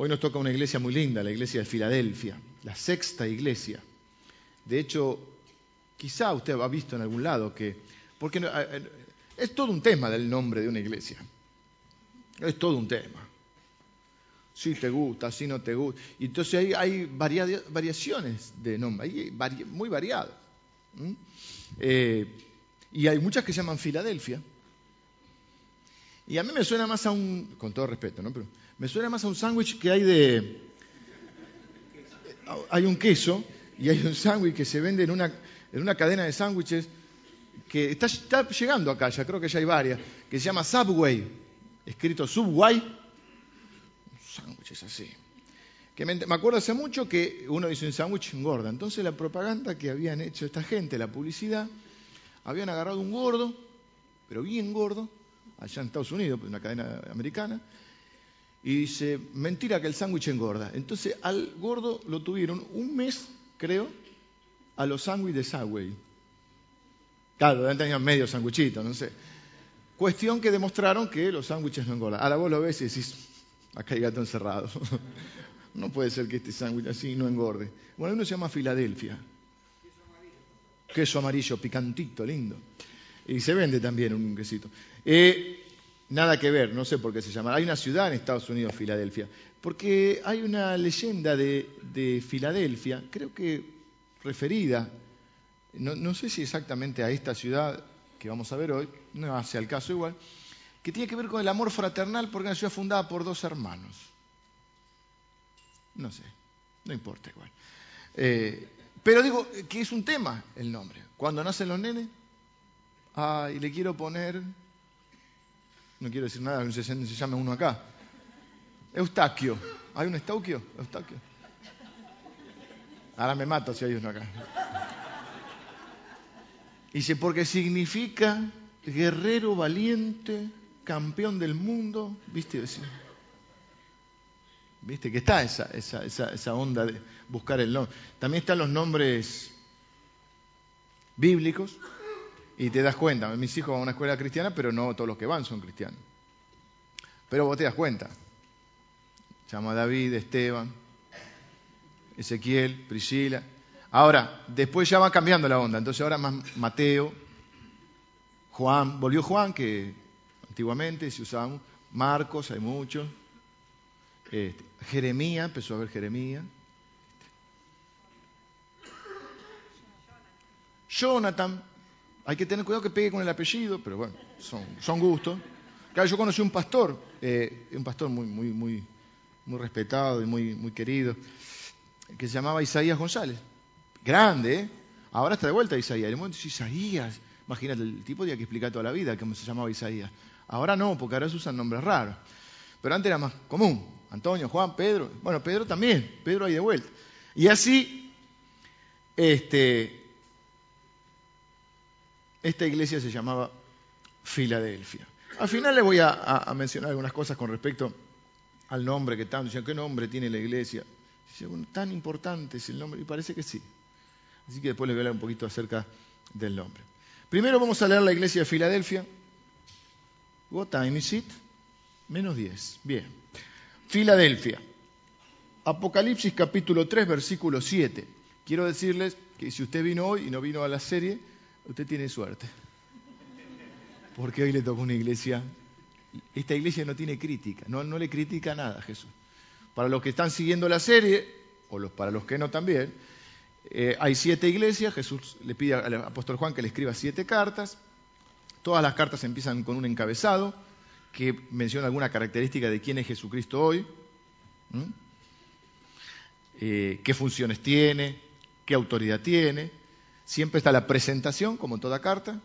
Hoy nos toca una iglesia muy linda, la iglesia de Filadelfia, la sexta iglesia. De hecho, quizá usted ha visto en algún lado que, porque es todo un tema del nombre de una iglesia. Es todo un tema. Si te gusta, si no te gusta. Y entonces hay, variaciones de nombre, muy variadas. Eh, y hay muchas que se llaman Filadelfia. Y a mí me suena más a un, con todo respeto, ¿no? Me suena más a un sándwich que hay de, hay un queso y hay un sándwich que se vende en una, en una cadena de sándwiches que está, llegando acá, ya creo que ya hay varias, que se llama Subway, escrito Subway, sándwiches así. Que me, me, acuerdo hace mucho que uno dice un sándwich engorda. Entonces la propaganda que habían hecho esta gente, la publicidad, habían agarrado un gordo, pero bien gordo, allá en Estados Unidos, una cadena americana, y dice, mentira que el sándwich engorda. Entonces al gordo lo tuvieron un mes, creo, a los sándwiches de Subway. Claro, tenían medio sándwichito, no sé. Cuestión que demostraron que los sándwiches no engordan. Ahora vos lo ves y decís, acá hay gato encerrado. No puede ser que este sándwich así no engorde. Bueno, uno se llama Filadelfia. Queso amarillo, picantito, lindo. Y se vende también un quesito. Eh, nada que ver, no sé por qué se llama. Hay una ciudad en Estados Unidos, Filadelfia. Porque hay una leyenda de, Filadelfia, creo que referida, no, sé si exactamente a esta ciudad que vamos a ver hoy, no hace al caso igual, que tiene que ver con el amor fraternal porque es una ciudad fundada por dos hermanos. No sé, no importa igual. Eh, pero digo que es un tema el nombre. Cuando nacen los nenes, ah, y le quiero poner, no quiero decir nada, se, se llama uno acá, Eustaquio. ¿Hay un Eustaquio? Eustaquio. Ahora me mato si hay uno acá. Dice, porque significa guerrero valiente, campeón del mundo, ¿viste? Viste que está esa, esa, esa, onda de buscar el nombre. También están los nombres bíblicos y te das cuenta. Mis hijos van a una escuela cristiana, pero no todos los que van son cristianos. Pero vos te das cuenta. Llama David, Esteban, Ezequiel, Priscila. Ahora, después ya va cambiando la onda. Entonces ahora más Mateo, Juan, volvió Juan, que antiguamente se usaban, Marcos, hay muchos. Este, Jeremías, empezó a ver Jeremías. Jonathan, hay que tener cuidado que pegue con el apellido, pero bueno, son, son gustos. Claro, yo conocí un pastor, eh, un pastor muy, muy, muy, respetado y muy, muy querido, que se llamaba Isaías González. Grande, ¿eh? Ahora está de vuelta Isaías. El momento Isaías, imagínate, el tipo tenía que explicar toda la vida cómo se llamaba Isaías. Ahora no, porque ahora se usan nombres raros. Pero antes era más común. Antonio, Juan, Pedro. Bueno, Pedro también. Pedro ahí de vuelta. Y así, este, esta iglesia se llamaba Filadelfia. Al final le voy a, mencionar algunas cosas con respecto al nombre que tanto dicen, ¿qué nombre tiene la iglesia? Dice, bueno, tan importante es el nombre, y parece que sí. Así que después les voy a hablar un poquito acerca del nombre. Primero vamos a leer la iglesia de Filadelfia. What time is it? Menos 10. Bien. Filadelfia. Apocalipsis capítulo 3, versículo 7. Quiero decirles que si usted vino hoy y no vino a la serie, usted tiene suerte. Porque hoy le tocó una iglesia. Esta iglesia no tiene crítica, no, le critica nada a Jesús. Para los que están siguiendo la serie, o los, para los que no también, eh, hay siete iglesias. Jesús le pide al apóstol Juan que le escriba siete cartas. Todas las cartas empiezan con un encabezado que menciona alguna característica de quién es Jesucristo hoy, eh, qué funciones tiene, qué autoridad tiene. Siempre está la presentación, como en toda carta.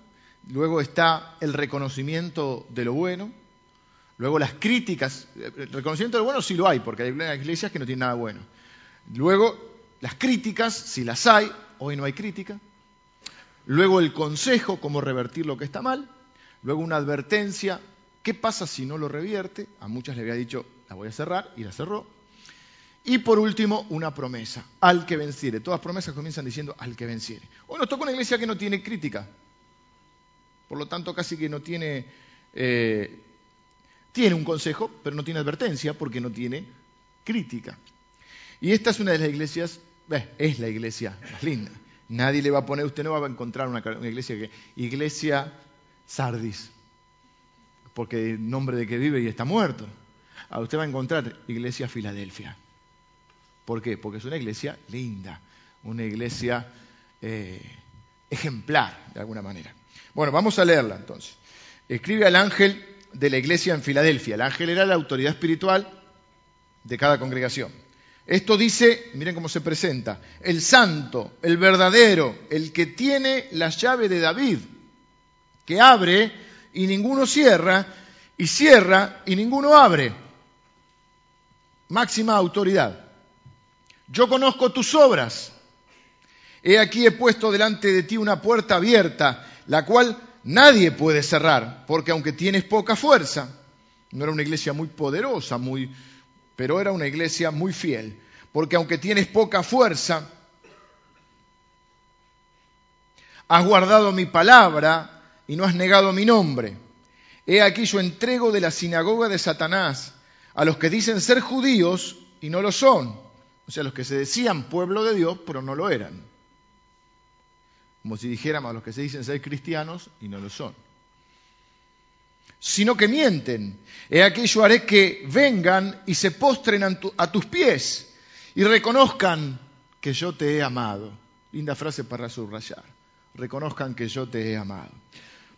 Luego está el reconocimiento de lo bueno. Luego las críticas. El reconocimiento de lo bueno sí lo hay, porque hay iglesias que no tienen nada bueno. Luego las críticas, si las hay, hoy no hay crítica. Luego el consejo, cómo revertir lo que está mal. Luego una advertencia, ¿Qué pasa si no lo revierte? A muchas le había dicho, la voy a cerrar y la cerró. Y por último, una promesa, al que venciere. Todas promesas comienzan diciendo al que venciere. Hoy nos toca una iglesia que no tiene crítica. Por lo tanto, casi que no tiene... Eh, tiene un consejo, pero no tiene advertencia porque no tiene crítica. Y esta es una de las iglesias, es la iglesia más linda. Nadie le va a poner, usted no va a encontrar una, iglesia que, iglesia Sardis, porque el nombre de que vive y está muerto. A usted va a encontrar iglesia Filadelfia. ¿Por qué? Porque es una iglesia linda, una iglesia eh, ejemplar, de alguna manera. Bueno, vamos a leerla entonces. Escribe al ángel de la iglesia en Filadelfia. El ángel era la autoridad espiritual de cada congregación. Esto dice, miren cómo se presenta, el santo, el verdadero, el que tiene la llave de David, que abre y ninguno cierra, y cierra y ninguno abre. Máxima autoridad. Yo conozco tus obras. He aquí he puesto delante de ti una puerta abierta, la cual nadie puede cerrar, porque aunque tienes poca fuerza, no era una iglesia muy poderosa, muy pero era una iglesia muy fiel, porque aunque tienes poca fuerza, has guardado mi palabra y no has negado mi nombre. He aquí yo entrego de la sinagoga de Satanás a los que dicen ser judíos y no lo son, o sea, los que se decían pueblo de Dios, pero no lo eran. Como si dijéramos a los que se dicen ser cristianos y no lo son sino que mienten. He aquí yo haré que vengan y se postren a, tus pies y reconozcan que yo te he amado. Linda frase para subrayar. Reconozcan que yo te he amado.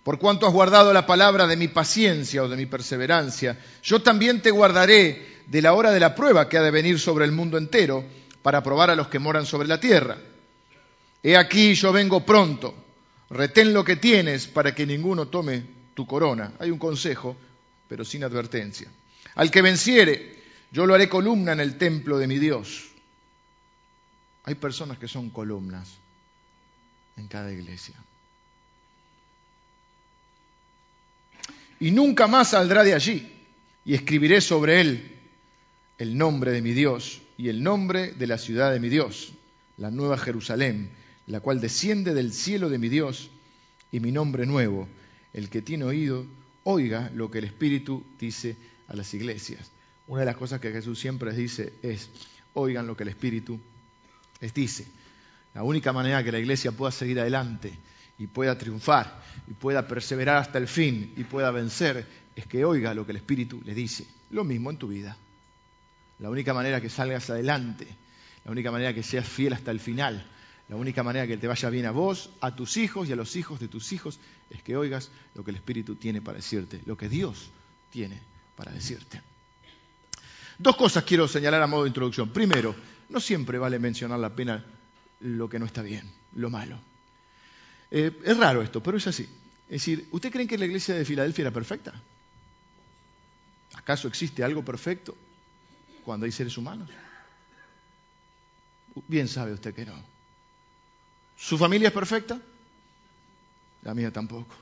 Por cuanto has guardado la palabra de mi paciencia o de mi perseverancia, yo también te guardaré de la hora de la prueba que ha de venir sobre el mundo entero para probar a los que moran sobre la tierra. He aquí yo vengo pronto. Retén lo que tienes para que ninguno tome tu corona. Hay un consejo, pero sin advertencia. Al que venciere, yo lo haré columna en el templo de mi Dios. Hay personas que son columnas en cada iglesia. Y nunca más saldrá de allí. Y escribiré sobre él el nombre de mi Dios y el nombre de la ciudad de mi Dios, la nueva Jerusalén, la cual desciende del cielo de mi Dios, y mi nombre nuevo, el que tiene oído, oiga lo que el Espíritu dice a las iglesias. Una de las cosas que Jesús siempre dice es, oigan lo que el Espíritu les dice. La única manera que la iglesia pueda seguir adelante y pueda triunfar y pueda perseverar hasta el fin y pueda vencer es que oiga lo que el Espíritu le dice. Lo mismo en tu vida. La única manera que salgas adelante, la única manera que seas fiel hasta el final, la única manera que te vaya bien a vos, a tus hijos y a los hijos de tus hijos es que oigas lo que el Espíritu tiene para decirte, lo que Dios tiene para decirte. Dos cosas quiero señalar a modo de introducción. Primero, no siempre vale mencionar la pena lo que no está bien, lo malo. Eh, es raro esto, pero es así. Es decir, ¿usted cree que la iglesia de Filadelfia era perfecta? ¿Acaso existe algo perfecto cuando hay seres humanos? Bien sabe usted que no. ¿Su familia es perfecta? La mía tampoco.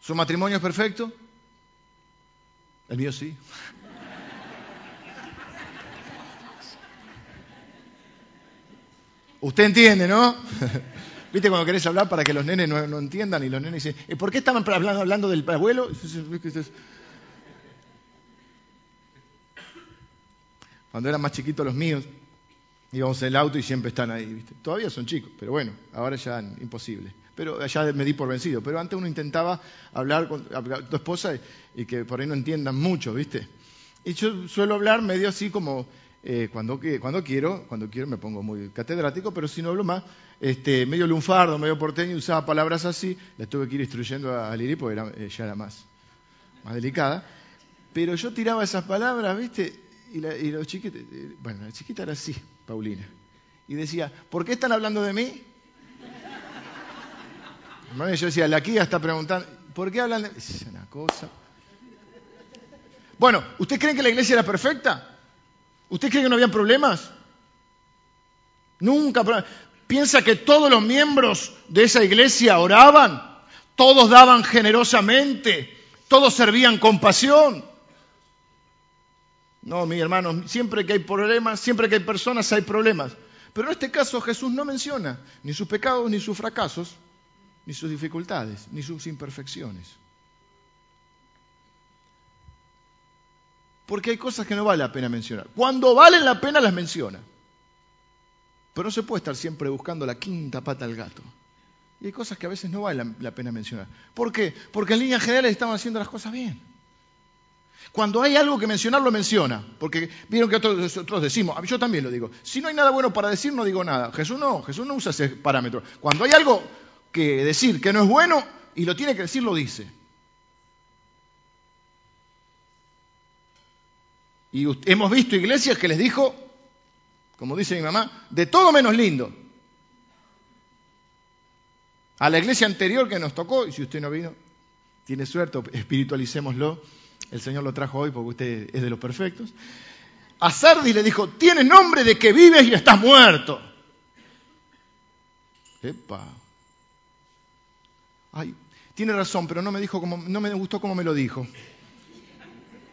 ¿Su matrimonio es perfecto? El mío sí. Usted entiende, ¿no? ¿Viste cuando querés hablar para que los nenes no, entiendan y los nenes dicen, ¿y por qué estaban hablando, hablando del abuelo? Cuando eran más chiquitos los míos, íbamos en el auto y siempre están ahí. ¿viste? Todavía son chicos, pero bueno, ahora ya imposible. Pero ya me di por vencido. Pero antes uno intentaba hablar con tu esposa y, que por ahí no entiendan mucho, ¿viste? Y yo suelo hablar medio así como eh, cuando, cuando quiero, cuando quiero me pongo muy catedrático, pero si no hablo más, este, medio lunfardo, medio porteño, usaba palabras así, las tuve que ir instruyendo a, Liri porque era, ya era más, más delicada. Pero yo tiraba esas palabras, ¿viste? Y, y los chiquitos, eh, bueno, la chiquita era así, Paulina. Y decía, ¿por qué están hablando de mí? Bueno, yo decía, la Kia está preguntando, ¿por qué hablan de? Es una cosa. Bueno, ¿usted cree que la iglesia era perfecta? ¿Usted cree que no había problemas? Nunca. ¿Piensa que todos los miembros de esa iglesia oraban? ¿Todos daban generosamente? ¿Todos servían con pasión? No, mi hermano, siempre que hay problemas, siempre que hay personas hay problemas. Pero en este caso Jesús no menciona ni sus pecados, ni sus fracasos, ni sus dificultades, ni sus imperfecciones. Porque hay cosas que no vale la pena mencionar. Cuando valen la pena las menciona. Pero no se puede estar siempre buscando la quinta pata al gato. Y hay cosas que a veces no vale la, pena mencionar. ¿Por qué? Porque en líneas generales estamos haciendo las cosas bien. Cuando hay algo que mencionar, lo menciona. Porque vieron que otros, decimos, yo también lo digo, si no hay nada bueno para decir, no digo nada. Jesús no, Jesús no usa ese parámetro. Cuando hay algo que decir que no es bueno y lo tiene que decir, lo dice. Y hemos visto iglesias que les dijo, como dice mi mamá, de todo menos lindo. A la iglesia anterior que nos tocó, y si usted no vino, tiene suerte, espiritualicémoslo, el Señor lo trajo hoy porque usted es de los perfectos. A Sardi le dijo, tienes nombre de que vives y estás muerto. Epa. Ay, tiene razón, pero no me, dijo como, no me gustó como me lo dijo.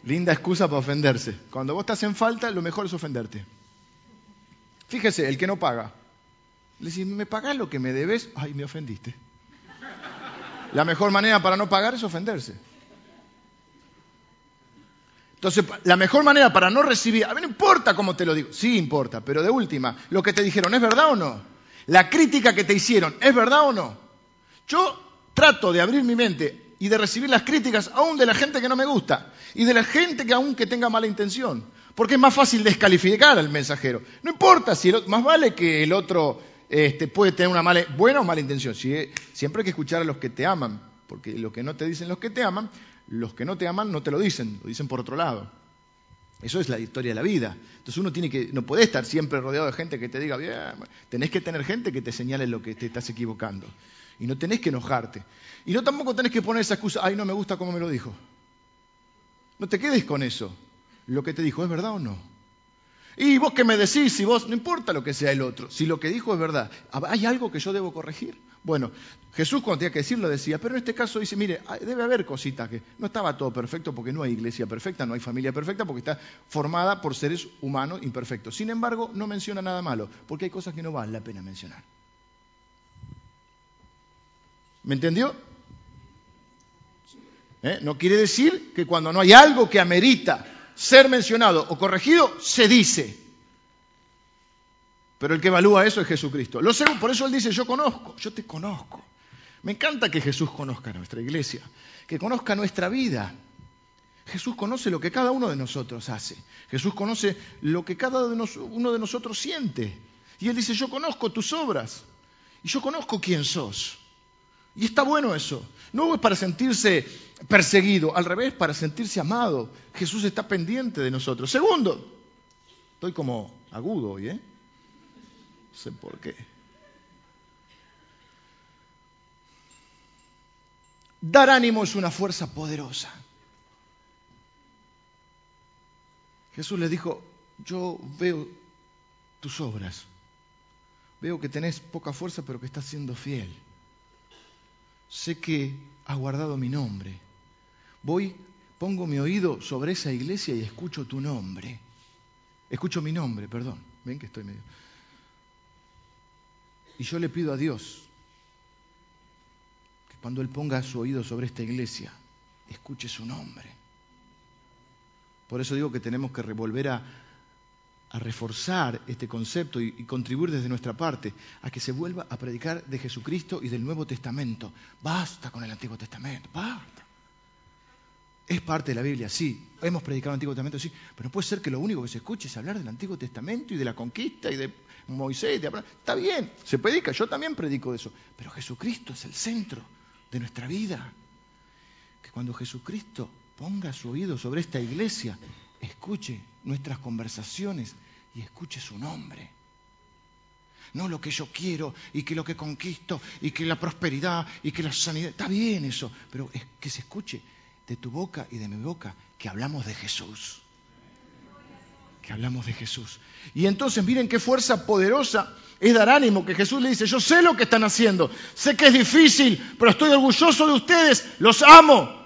Linda excusa para ofenderse. Cuando vos estás en falta, lo mejor es ofenderte. Fíjese, el que no paga. Le dice, ¿me pagás lo que me debes? Ay, me ofendiste. La mejor manera para no pagar es ofenderse. Entonces, la mejor manera para no recibir, a mí no importa cómo te lo digo, sí importa, pero de última, lo que te dijeron, ¿es verdad o no? La crítica que te hicieron, ¿es verdad o no? Yo trato de abrir mi mente y de recibir las críticas aún de la gente que no me gusta y de la gente que aún que tenga mala intención. Porque es más fácil descalificar al mensajero. No importa si más vale que el otro este, puede tener una mala, buena o mala intención. siempre hay que escuchar a los que te aman, porque lo que no te dicen los que te aman, los que no te aman no te lo dicen, lo dicen por otro lado. Eso es la historia de la vida. Entonces uno tiene que, no puede estar siempre rodeado de gente que te diga, bien, tenés que tener gente que te señale lo que te estás equivocando. Y no tenés que enojarte. Y no tampoco tenés que poner esa excusa, ay, no me gusta cómo me lo dijo. No te quedes con eso. Lo que te dijo, ¿es verdad o no? Y vos que me decís, si vos, no importa lo que sea el otro, si lo que dijo es verdad, ¿hay algo que yo debo corregir? Bueno, Jesús cuando tenía que decirlo decía, pero en este caso dice, mire, debe haber cositas que no estaba todo perfecto porque no hay iglesia perfecta, no hay familia perfecta porque está formada por seres humanos imperfectos. Sin embargo, no menciona nada malo, porque hay cosas que no vale la pena mencionar. ¿Me entendió? ¿Eh? No quiere decir que cuando no hay algo que amerita ser mencionado o corregido, se dice. Pero el que evalúa eso es Jesucristo. Lo sé, por eso él dice, yo conozco, yo te conozco. Me encanta que Jesús conozca nuestra iglesia, que conozca nuestra vida. Jesús conoce lo que cada uno de nosotros hace. Jesús conoce lo que cada uno de nosotros siente. Y él dice, yo conozco tus obras. Y yo conozco quién sos. Y está bueno eso. No es para sentirse perseguido, al revés, para sentirse amado. Jesús está pendiente de nosotros. Segundo, estoy como agudo hoy, ¿eh? No sé por qué. Dar ánimo es una fuerza poderosa. Jesús le dijo, yo veo tus obras, veo que tenés poca fuerza, pero que estás siendo fiel sé que has guardado mi nombre. Voy, pongo mi oído sobre esa iglesia y escucho tu nombre. Escucho mi nombre, perdón. Ven que estoy medio. Y yo le pido a Dios que cuando Él ponga su oído sobre esta iglesia, escuche su nombre. Por eso digo que tenemos que revolver a a reforzar este concepto y, contribuir desde nuestra parte a que se vuelva a predicar de Jesucristo y del Nuevo Testamento. Basta con el Antiguo Testamento, basta. Es parte de la Biblia, sí. Hemos predicado el Antiguo Testamento, sí. Pero no puede ser que lo único que se escuche es hablar del Antiguo Testamento y de la conquista y de Moisés. Está bien, se predica, yo también predico de eso. Pero Jesucristo es el centro de nuestra vida. Que cuando Jesucristo ponga su oído sobre esta iglesia, escuche nuestras conversaciones y escuche su nombre. No lo que yo quiero y que lo que conquisto y que la prosperidad y que la sanidad. Está bien eso, pero es que se escuche de tu boca y de mi boca que hablamos de Jesús. Que hablamos de Jesús. Y entonces miren qué fuerza poderosa es dar ánimo, que Jesús le dice, yo sé lo que están haciendo, sé que es difícil, pero estoy orgulloso de ustedes, los amo.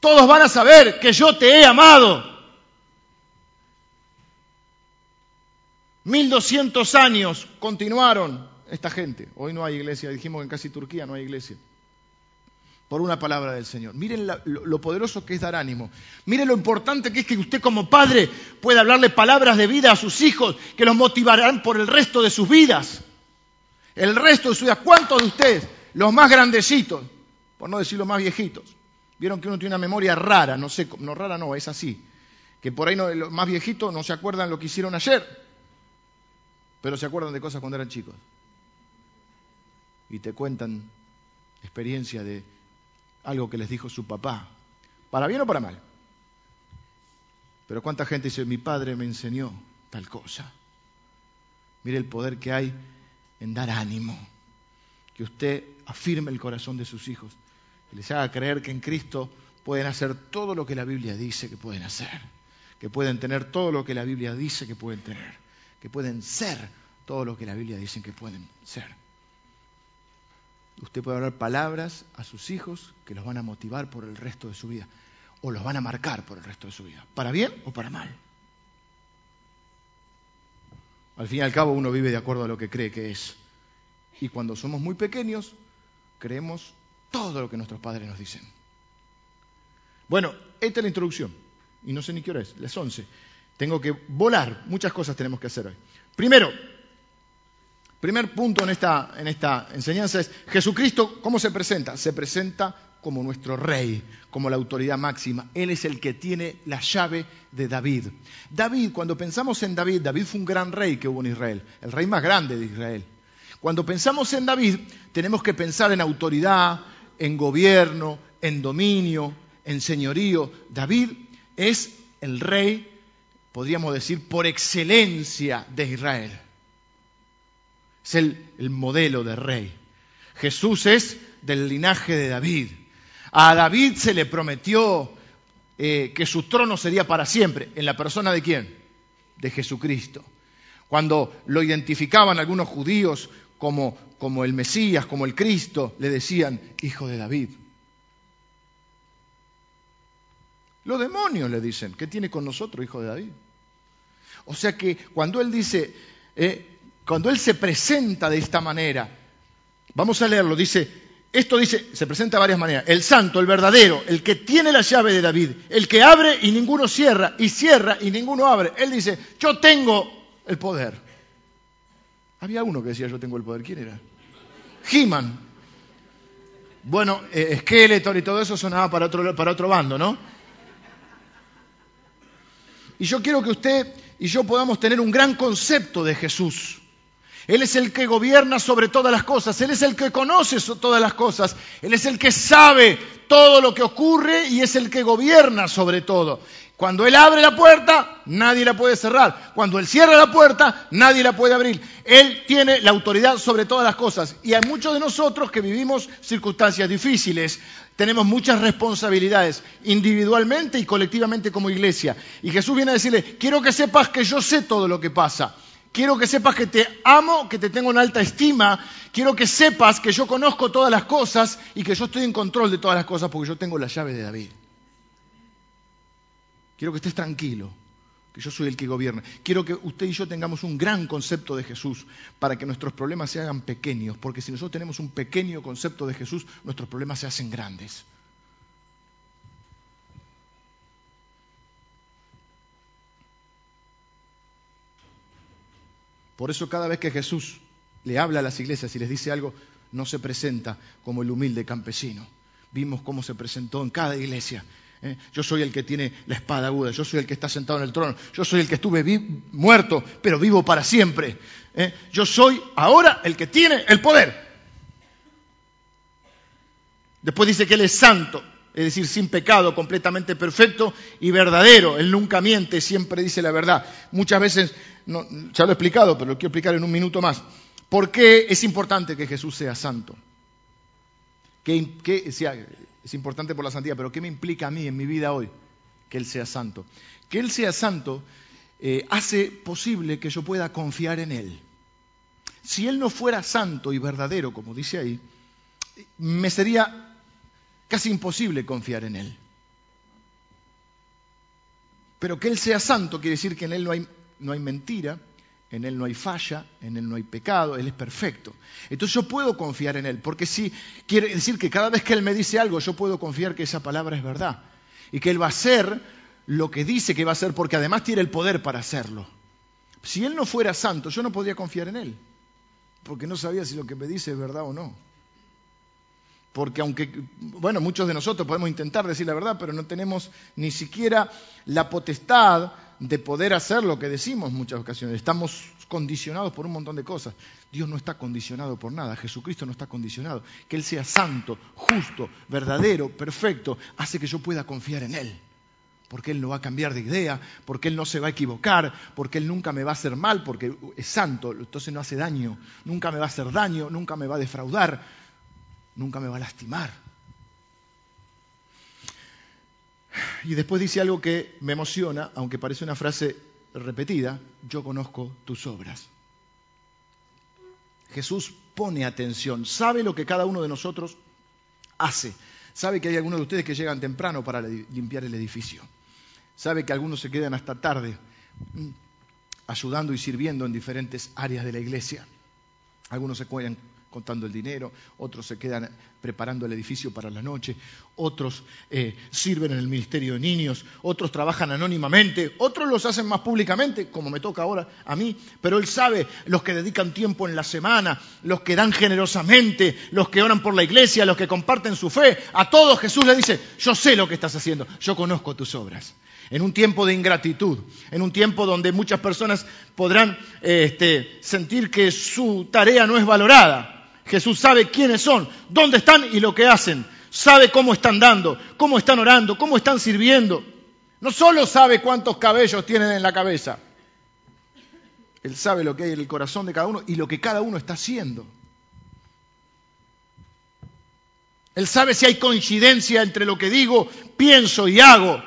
Todos van a saber que yo te he amado. 1200 años continuaron esta gente. Hoy no hay iglesia, dijimos que en casi Turquía no hay iglesia. Por una palabra del Señor. Miren lo, poderoso que es dar ánimo. Miren lo importante que es que usted como padre pueda hablarle palabras de vida a sus hijos que los motivarán por el resto de sus vidas. El resto de sus vidas. ¿Cuántos de ustedes, los más grandecitos, por no decir los más viejitos, vieron que uno tiene una memoria rara? No sé, no rara no, es así. Que por ahí los más viejitos no se acuerdan lo que hicieron ayer, pero se acuerdan de cosas cuando eran chicos. Y te cuentan experiencia de algo que les dijo su papá, para bien o para mal. Pero cuánta gente dice, mi padre me enseñó tal cosa. Mire el poder que hay en dar ánimo, que usted afirme el corazón de sus hijos, que les haga creer que en Cristo pueden hacer todo lo que la Biblia dice que pueden hacer, que pueden tener todo lo que la Biblia dice que pueden tener, que pueden ser todo lo que la Biblia dice que pueden ser. Usted puede hablar palabras a sus hijos que los van a motivar por el resto de su vida o los van a marcar por el resto de su vida, para bien o para mal. Al fin y al cabo uno vive de acuerdo a lo que cree que es. Y cuando somos muy pequeños, creemos todo lo que nuestros padres nos dicen. Bueno, esta es la introducción. Y no sé ni qué hora es, las 11. Tengo que volar. Muchas cosas tenemos que hacer hoy. Primero, Primer punto en esta, en esta enseñanza es Jesucristo, ¿cómo se presenta? Se presenta como nuestro rey, como la autoridad máxima. Él es el que tiene la llave de David. David, cuando pensamos en David, David fue un gran rey que hubo en Israel, el rey más grande de Israel. Cuando pensamos en David, tenemos que pensar en autoridad, en gobierno, en dominio, en señorío. David es el rey, podríamos decir, por excelencia de Israel. Es el, modelo de rey. Jesús es del linaje de David. A David se le prometió eh, que su trono sería para siempre. ¿En la persona de quién? De Jesucristo. Cuando lo identificaban algunos judíos como, como el Mesías, como el Cristo, le decían, hijo de David. Los demonios le dicen, ¿qué tiene con nosotros, hijo de David? O sea que cuando él dice, eh, cuando Él se presenta de esta manera, vamos a leerlo, dice, esto dice, se presenta de varias maneras, el santo, el verdadero, el que tiene la llave de David, el que abre y ninguno cierra, y cierra y ninguno abre. Él dice, yo tengo el poder. Había uno que decía, yo tengo el poder, ¿quién era? He-Man. Bueno, eh, Skeletor y todo eso sonaba para otro, para otro bando, ¿no? Y yo quiero que usted y yo podamos tener un gran concepto de Jesús. Él es el que gobierna sobre todas las cosas, Él es el que conoce todas las cosas, Él es el que sabe todo lo que ocurre y es el que gobierna sobre todo. Cuando Él abre la puerta, nadie la puede cerrar. Cuando Él cierra la puerta, nadie la puede abrir. Él tiene la autoridad sobre todas las cosas. Y hay muchos de nosotros que vivimos circunstancias difíciles, tenemos muchas responsabilidades, individualmente y colectivamente como iglesia. Y Jesús viene a decirle, quiero que sepas que yo sé todo lo que pasa. Quiero que sepas que te amo, que te tengo en alta estima. Quiero que sepas que yo conozco todas las cosas y que yo estoy en control de todas las cosas porque yo tengo la llave de David. Quiero que estés tranquilo, que yo soy el que gobierna. Quiero que usted y yo tengamos un gran concepto de Jesús para que nuestros problemas se hagan pequeños, porque si nosotros tenemos un pequeño concepto de Jesús, nuestros problemas se hacen grandes. Por eso cada vez que Jesús le habla a las iglesias y les dice algo, no se presenta como el humilde campesino. Vimos cómo se presentó en cada iglesia. ¿eh? Yo soy el que tiene la espada aguda, yo soy el que está sentado en el trono, yo soy el que estuve muerto, pero vivo para siempre. ¿eh? Yo soy ahora el que tiene el poder. Después dice que Él es santo, es decir, sin pecado, completamente perfecto y verdadero. Él nunca miente, siempre dice la verdad. Muchas veces, ya lo he explicado, pero lo quiero explicar en un minuto más. ¿Por qué es importante que Jesús sea santo? ¿Qué, es importante por la santidad, pero ¿qué me implica a mí en mi vida hoy que Él sea santo? Que Él sea santo eh, hace posible que yo pueda confiar en Él. Si Él no fuera santo y verdadero, como dice ahí, me sería casi imposible confiar en Él. Pero que Él sea santo quiere decir que en Él no hay, mentira, en Él no hay falla, en Él no hay pecado, Él es perfecto. Entonces yo puedo confiar en Él, porque si quiere decir que cada vez que Él me dice algo, yo puedo confiar que esa palabra es verdad y que Él va a hacer lo que dice que va a hacer, porque además tiene el poder para hacerlo. Si Él no fuera santo, yo no podría confiar en Él, porque no sabía si lo que me dice es verdad o no. Porque aunque, bueno, muchos de nosotros podemos intentar decir la verdad, pero no tenemos ni siquiera la potestad de poder hacer lo que decimos muchas ocasiones. Estamos condicionados por un montón de cosas. Dios no está condicionado por nada, Jesucristo no está condicionado. Que Él sea santo, justo, verdadero, perfecto, hace que yo pueda confiar en Él. Porque Él no va a cambiar de idea, porque Él no se va a equivocar, porque Él nunca me va a hacer mal, porque es santo, entonces no hace daño, nunca me va a hacer daño, nunca me va a defraudar, nunca me va a lastimar. Y después dice algo que me emociona, aunque parece una frase repetida, yo conozco tus obras. Jesús pone atención, sabe lo que cada uno de nosotros hace, sabe que hay algunos de ustedes que llegan temprano para limpiar el edificio, sabe que algunos se quedan hasta tarde mm, ayudando y sirviendo en diferentes áreas de la iglesia, algunos se cuelgan contando el dinero, otros se quedan preparando el edificio para la noche, otros eh, sirven en el ministerio de niños, otros trabajan anónimamente, otros los hacen más públicamente, como me toca ahora a mí, pero Él sabe los que dedican tiempo en la semana, los que dan generosamente, los que oran por la iglesia, los que comparten su fe, a todos Jesús le dice, yo sé lo que estás haciendo, yo conozco tus obras en un tiempo de ingratitud, en un tiempo donde muchas personas podrán este, sentir que su tarea no es valorada. Jesús sabe quiénes son, dónde están y lo que hacen. Sabe cómo están dando, cómo están orando, cómo están sirviendo. No solo sabe cuántos cabellos tienen en la cabeza. Él sabe lo que hay en el corazón de cada uno y lo que cada uno está haciendo. Él sabe si hay coincidencia entre lo que digo, pienso y hago.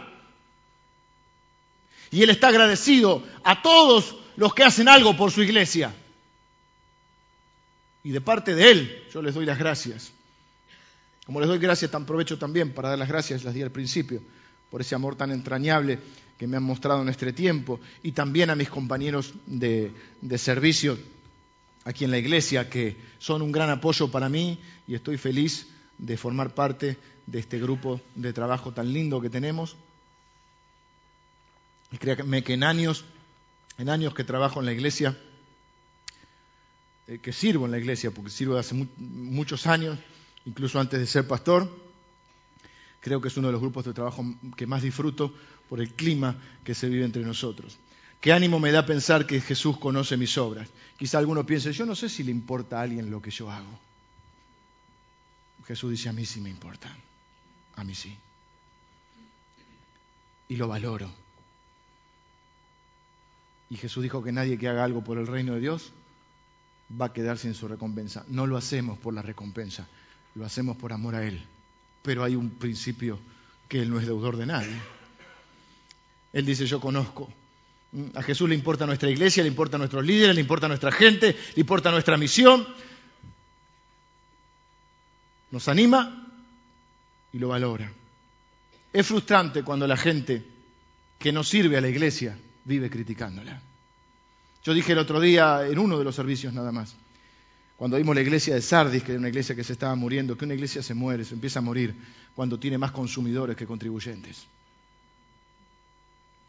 Y Él está agradecido a todos los que hacen algo por su iglesia. Y de parte de Él yo les doy las gracias. Como les doy gracias, tan provecho también para dar las gracias, las di al principio, por ese amor tan entrañable que me han mostrado en este tiempo, y también a mis compañeros de, servicio aquí en la iglesia, que son un gran apoyo para mí, y estoy feliz de formar parte de este grupo de trabajo tan lindo que tenemos. Y créanme que en años, en años que trabajo en la iglesia, eh, que sirvo en la iglesia, porque sirvo hace muchos años, incluso antes de ser pastor. Creo que es uno de los grupos de trabajo que más disfruto por el clima que se vive entre nosotros. Qué ánimo me da pensar que Jesús conoce mis obras. Quizá alguno piense, yo no sé si le importa a alguien lo que yo hago. Jesús dice, a mí sí me importa, a mí sí. Y lo valoro. Y Jesús dijo que nadie que haga algo por el reino de Dios va a quedar sin su recompensa. No lo hacemos por la recompensa, lo hacemos por amor a Él. Pero hay un principio que Él no es deudor de nadie. Él dice, yo conozco. A Jesús le importa nuestra iglesia, le importa nuestros líderes, le importa nuestra gente, le importa nuestra misión. Nos anima y lo valora. Es frustrante cuando la gente que no sirve a la iglesia vive criticándola. Yo dije el otro día en uno de los servicios nada más, cuando vimos la iglesia de Sardis, que era una iglesia que se estaba muriendo, que una iglesia se muere, se empieza a morir cuando tiene más consumidores que contribuyentes.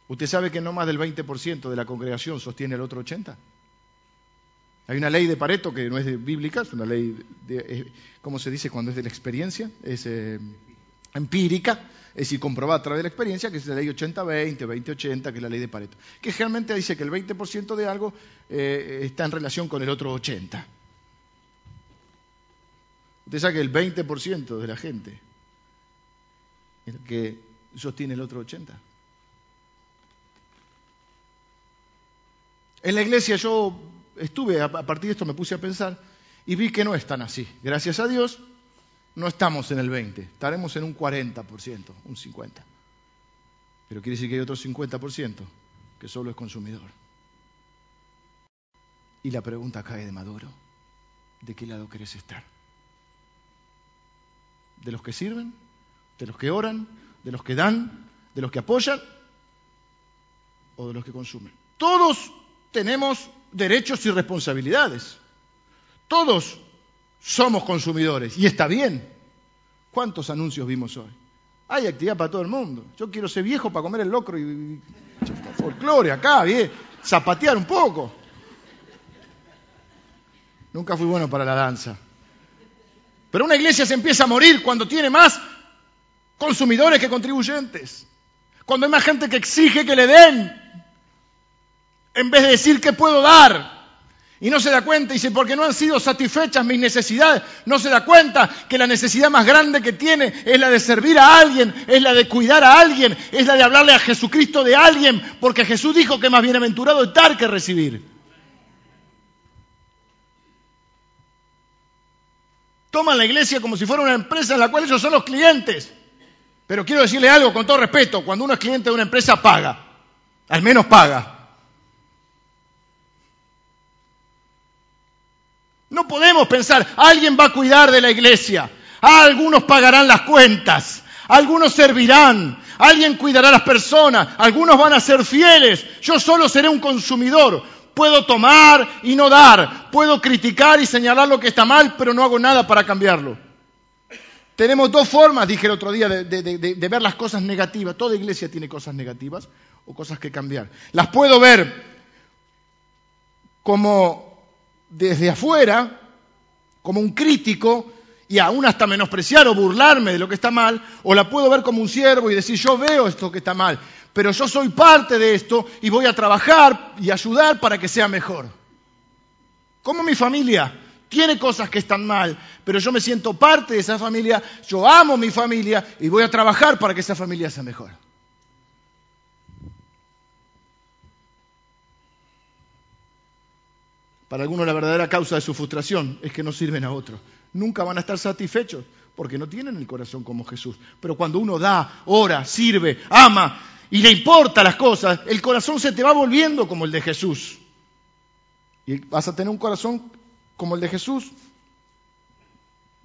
¿Usted sabe que no más del 20% de la congregación sostiene el otro 80%? Hay una ley de Pareto que no es bíblica, es una ley, de, ¿cómo se dice cuando es de la experiencia? Es eh, empírica, es decir, comprobada a través de la experiencia, que es la ley 80-20, 20-80, que es la ley de Pareto, que generalmente dice que el 20% de algo eh, está en relación con el otro 80%. Usted sabe que el 20% de la gente que sostiene el otro 80%. En la iglesia yo estuve, a partir de esto me puse a pensar y vi que no es tan así. Gracias a Dios, no estamos en el 20, estaremos en un 40%, un 50%. Pero quiere decir que hay otro 50% que solo es consumidor. Y la pregunta cae de Maduro, ¿de qué lado querés estar? ¿De los que sirven? ¿De los que oran? ¿De los que dan? ¿De los que apoyan? ¿O de los que consumen? Todos tenemos derechos y responsabilidades. Todos somos consumidores y está bien. ¿Cuántos anuncios vimos hoy? Hay actividad para todo el mundo. Yo quiero ser viejo para comer el locro y, folclore acá, bien, zapatear un poco. Nunca fui bueno para la danza. Pero una iglesia se empieza a morir cuando tiene más consumidores que contribuyentes. Cuando hay más gente que exige que le den, en vez de decir qué puedo dar. Y no se da cuenta, dice, porque no han sido satisfechas mis necesidades. No se da cuenta que la necesidad más grande que tiene es la de servir a alguien, es la de cuidar a alguien, es la de hablarle a Jesucristo de alguien, porque Jesús dijo que más bienaventurado es dar que recibir. Toman la iglesia como si fuera una empresa en la cual ellos son los clientes. Pero quiero decirle algo con todo respeto, cuando uno es cliente de una empresa paga, al menos paga. No podemos pensar, alguien va a cuidar de la iglesia, algunos pagarán las cuentas, algunos servirán, alguien cuidará a las personas, algunos van a ser fieles, yo solo seré un consumidor. Puedo tomar y no dar, puedo criticar y señalar lo que está mal, pero no hago nada para cambiarlo. Tenemos dos formas, dije el otro día, de, de ver las cosas negativas. Toda iglesia tiene cosas negativas o cosas que cambiar. Las puedo ver como desde afuera, como un crítico, y aún hasta menospreciar o burlarme de lo que está mal, o la puedo ver como un siervo y decir, yo veo esto que está mal, pero yo soy parte de esto y voy a trabajar y ayudar para que sea mejor. Como mi familia tiene cosas que están mal, pero yo me siento parte de esa familia, yo amo mi familia y voy a trabajar para que esa familia sea mejor. Para algunos la verdadera causa de su frustración es que no sirven a otros. Nunca van a estar satisfechos porque no tienen el corazón como Jesús. Pero cuando uno da, ora, sirve, ama y le importa las cosas, el corazón se te va volviendo como el de Jesús. Y vas a tener un corazón como el de Jesús.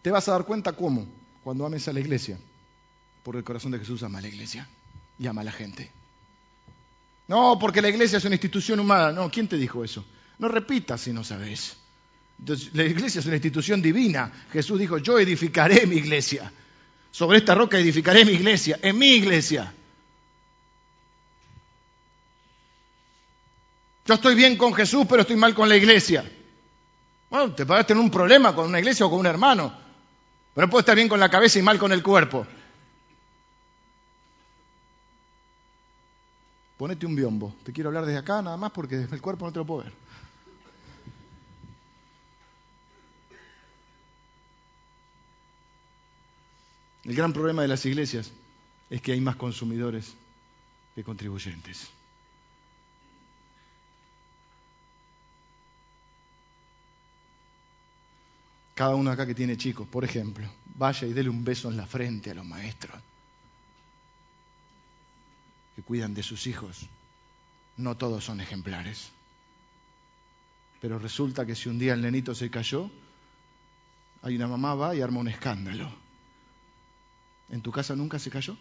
Te vas a dar cuenta cómo cuando ames a la iglesia. Porque el corazón de Jesús ama a la iglesia y ama a la gente. No, porque la iglesia es una institución humana. No, ¿quién te dijo eso? No repitas si no sabes. la iglesia es una institución divina. Jesús dijo, yo edificaré mi iglesia. Sobre esta roca edificaré mi iglesia, en mi iglesia. Yo estoy bien con Jesús, pero estoy mal con la iglesia. Bueno, te podrás tener un problema con una iglesia o con un hermano, pero no puedes estar bien con la cabeza y mal con el cuerpo. Ponete un biombo. Te quiero hablar desde acá nada más porque desde el cuerpo no te lo puedo ver. El gran problema de las iglesias es que hay más consumidores que contribuyentes. Cada uno acá que tiene chicos, por ejemplo, vaya y dele un beso en la frente a los maestros que cuidan de sus hijos. No todos son ejemplares. Pero resulta que si un día el nenito se cayó, hay una mamá va y arma un escándalo ¿En tu casa nunca se cayó?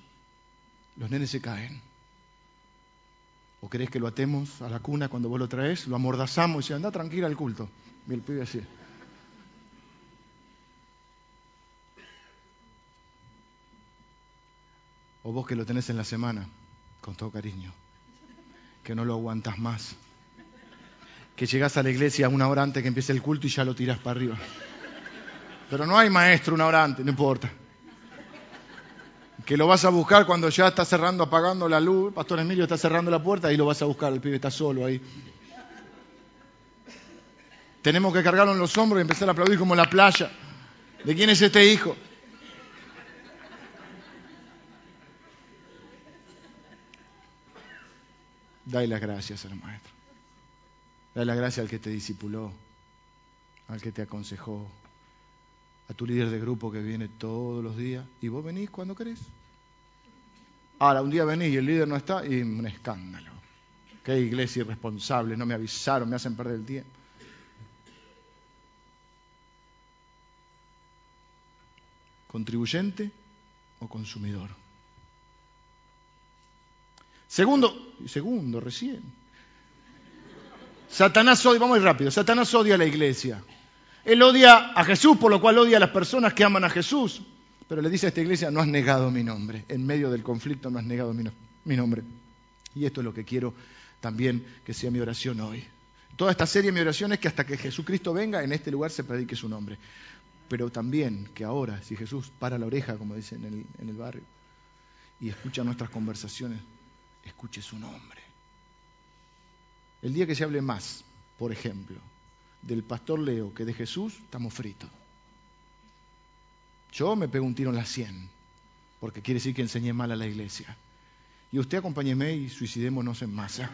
Los nenes se caen. ¿O querés que lo atemos a la cuna cuando vos lo traes? Lo amordazamos y se anda tranquila al culto. Y el pibe así. O vos que lo tenés en la semana, con todo cariño, que no lo aguantas más, que llegás a la iglesia una hora antes que empiece el culto y ya lo tirás para arriba. Pero no hay maestro una hora antes, no importa que lo vas a buscar cuando ya está cerrando, apagando la luz, Pastor Emilio está cerrando la puerta, y lo vas a buscar, el pibe está solo ahí. Tenemos que cargarlo en los hombros y empezar a aplaudir como en la playa. ¿De quién es este hijo? Dale las gracias al maestro. Dale las gracias al que te discipuló, al que te aconsejó, a tu líder de grupo que viene todos los días y vos venís cuando querés. Ahora, un día venís y el líder no está y un escándalo. Qué iglesia irresponsable, no me avisaron, me hacen perder el tiempo. ¿Contribuyente o consumidor? Segundo, segundo recién. Satanás odia, vamos a ir rápido, Satanás odia a la iglesia. Él odia a Jesús, por lo cual odia a las personas que aman a Jesús. Pero le dice a esta iglesia, no has negado mi nombre. En medio del conflicto no has negado mi, nombre. Y esto es lo que quiero también que sea mi oración hoy. Toda esta serie de mi oración es que hasta que Jesucristo venga, en este lugar se predique su nombre. Pero también que ahora, si Jesús para la oreja, como dicen en el barrio, y escucha nuestras conversaciones, escuche su nombre. El día que se hable más, por ejemplo, del pastor Leo que de Jesús, estamos fritos. Yo me pego un tiro en la sien, porque quiere decir que enseñé mal a la iglesia. Y usted acompáñeme y suicidémonos en masa.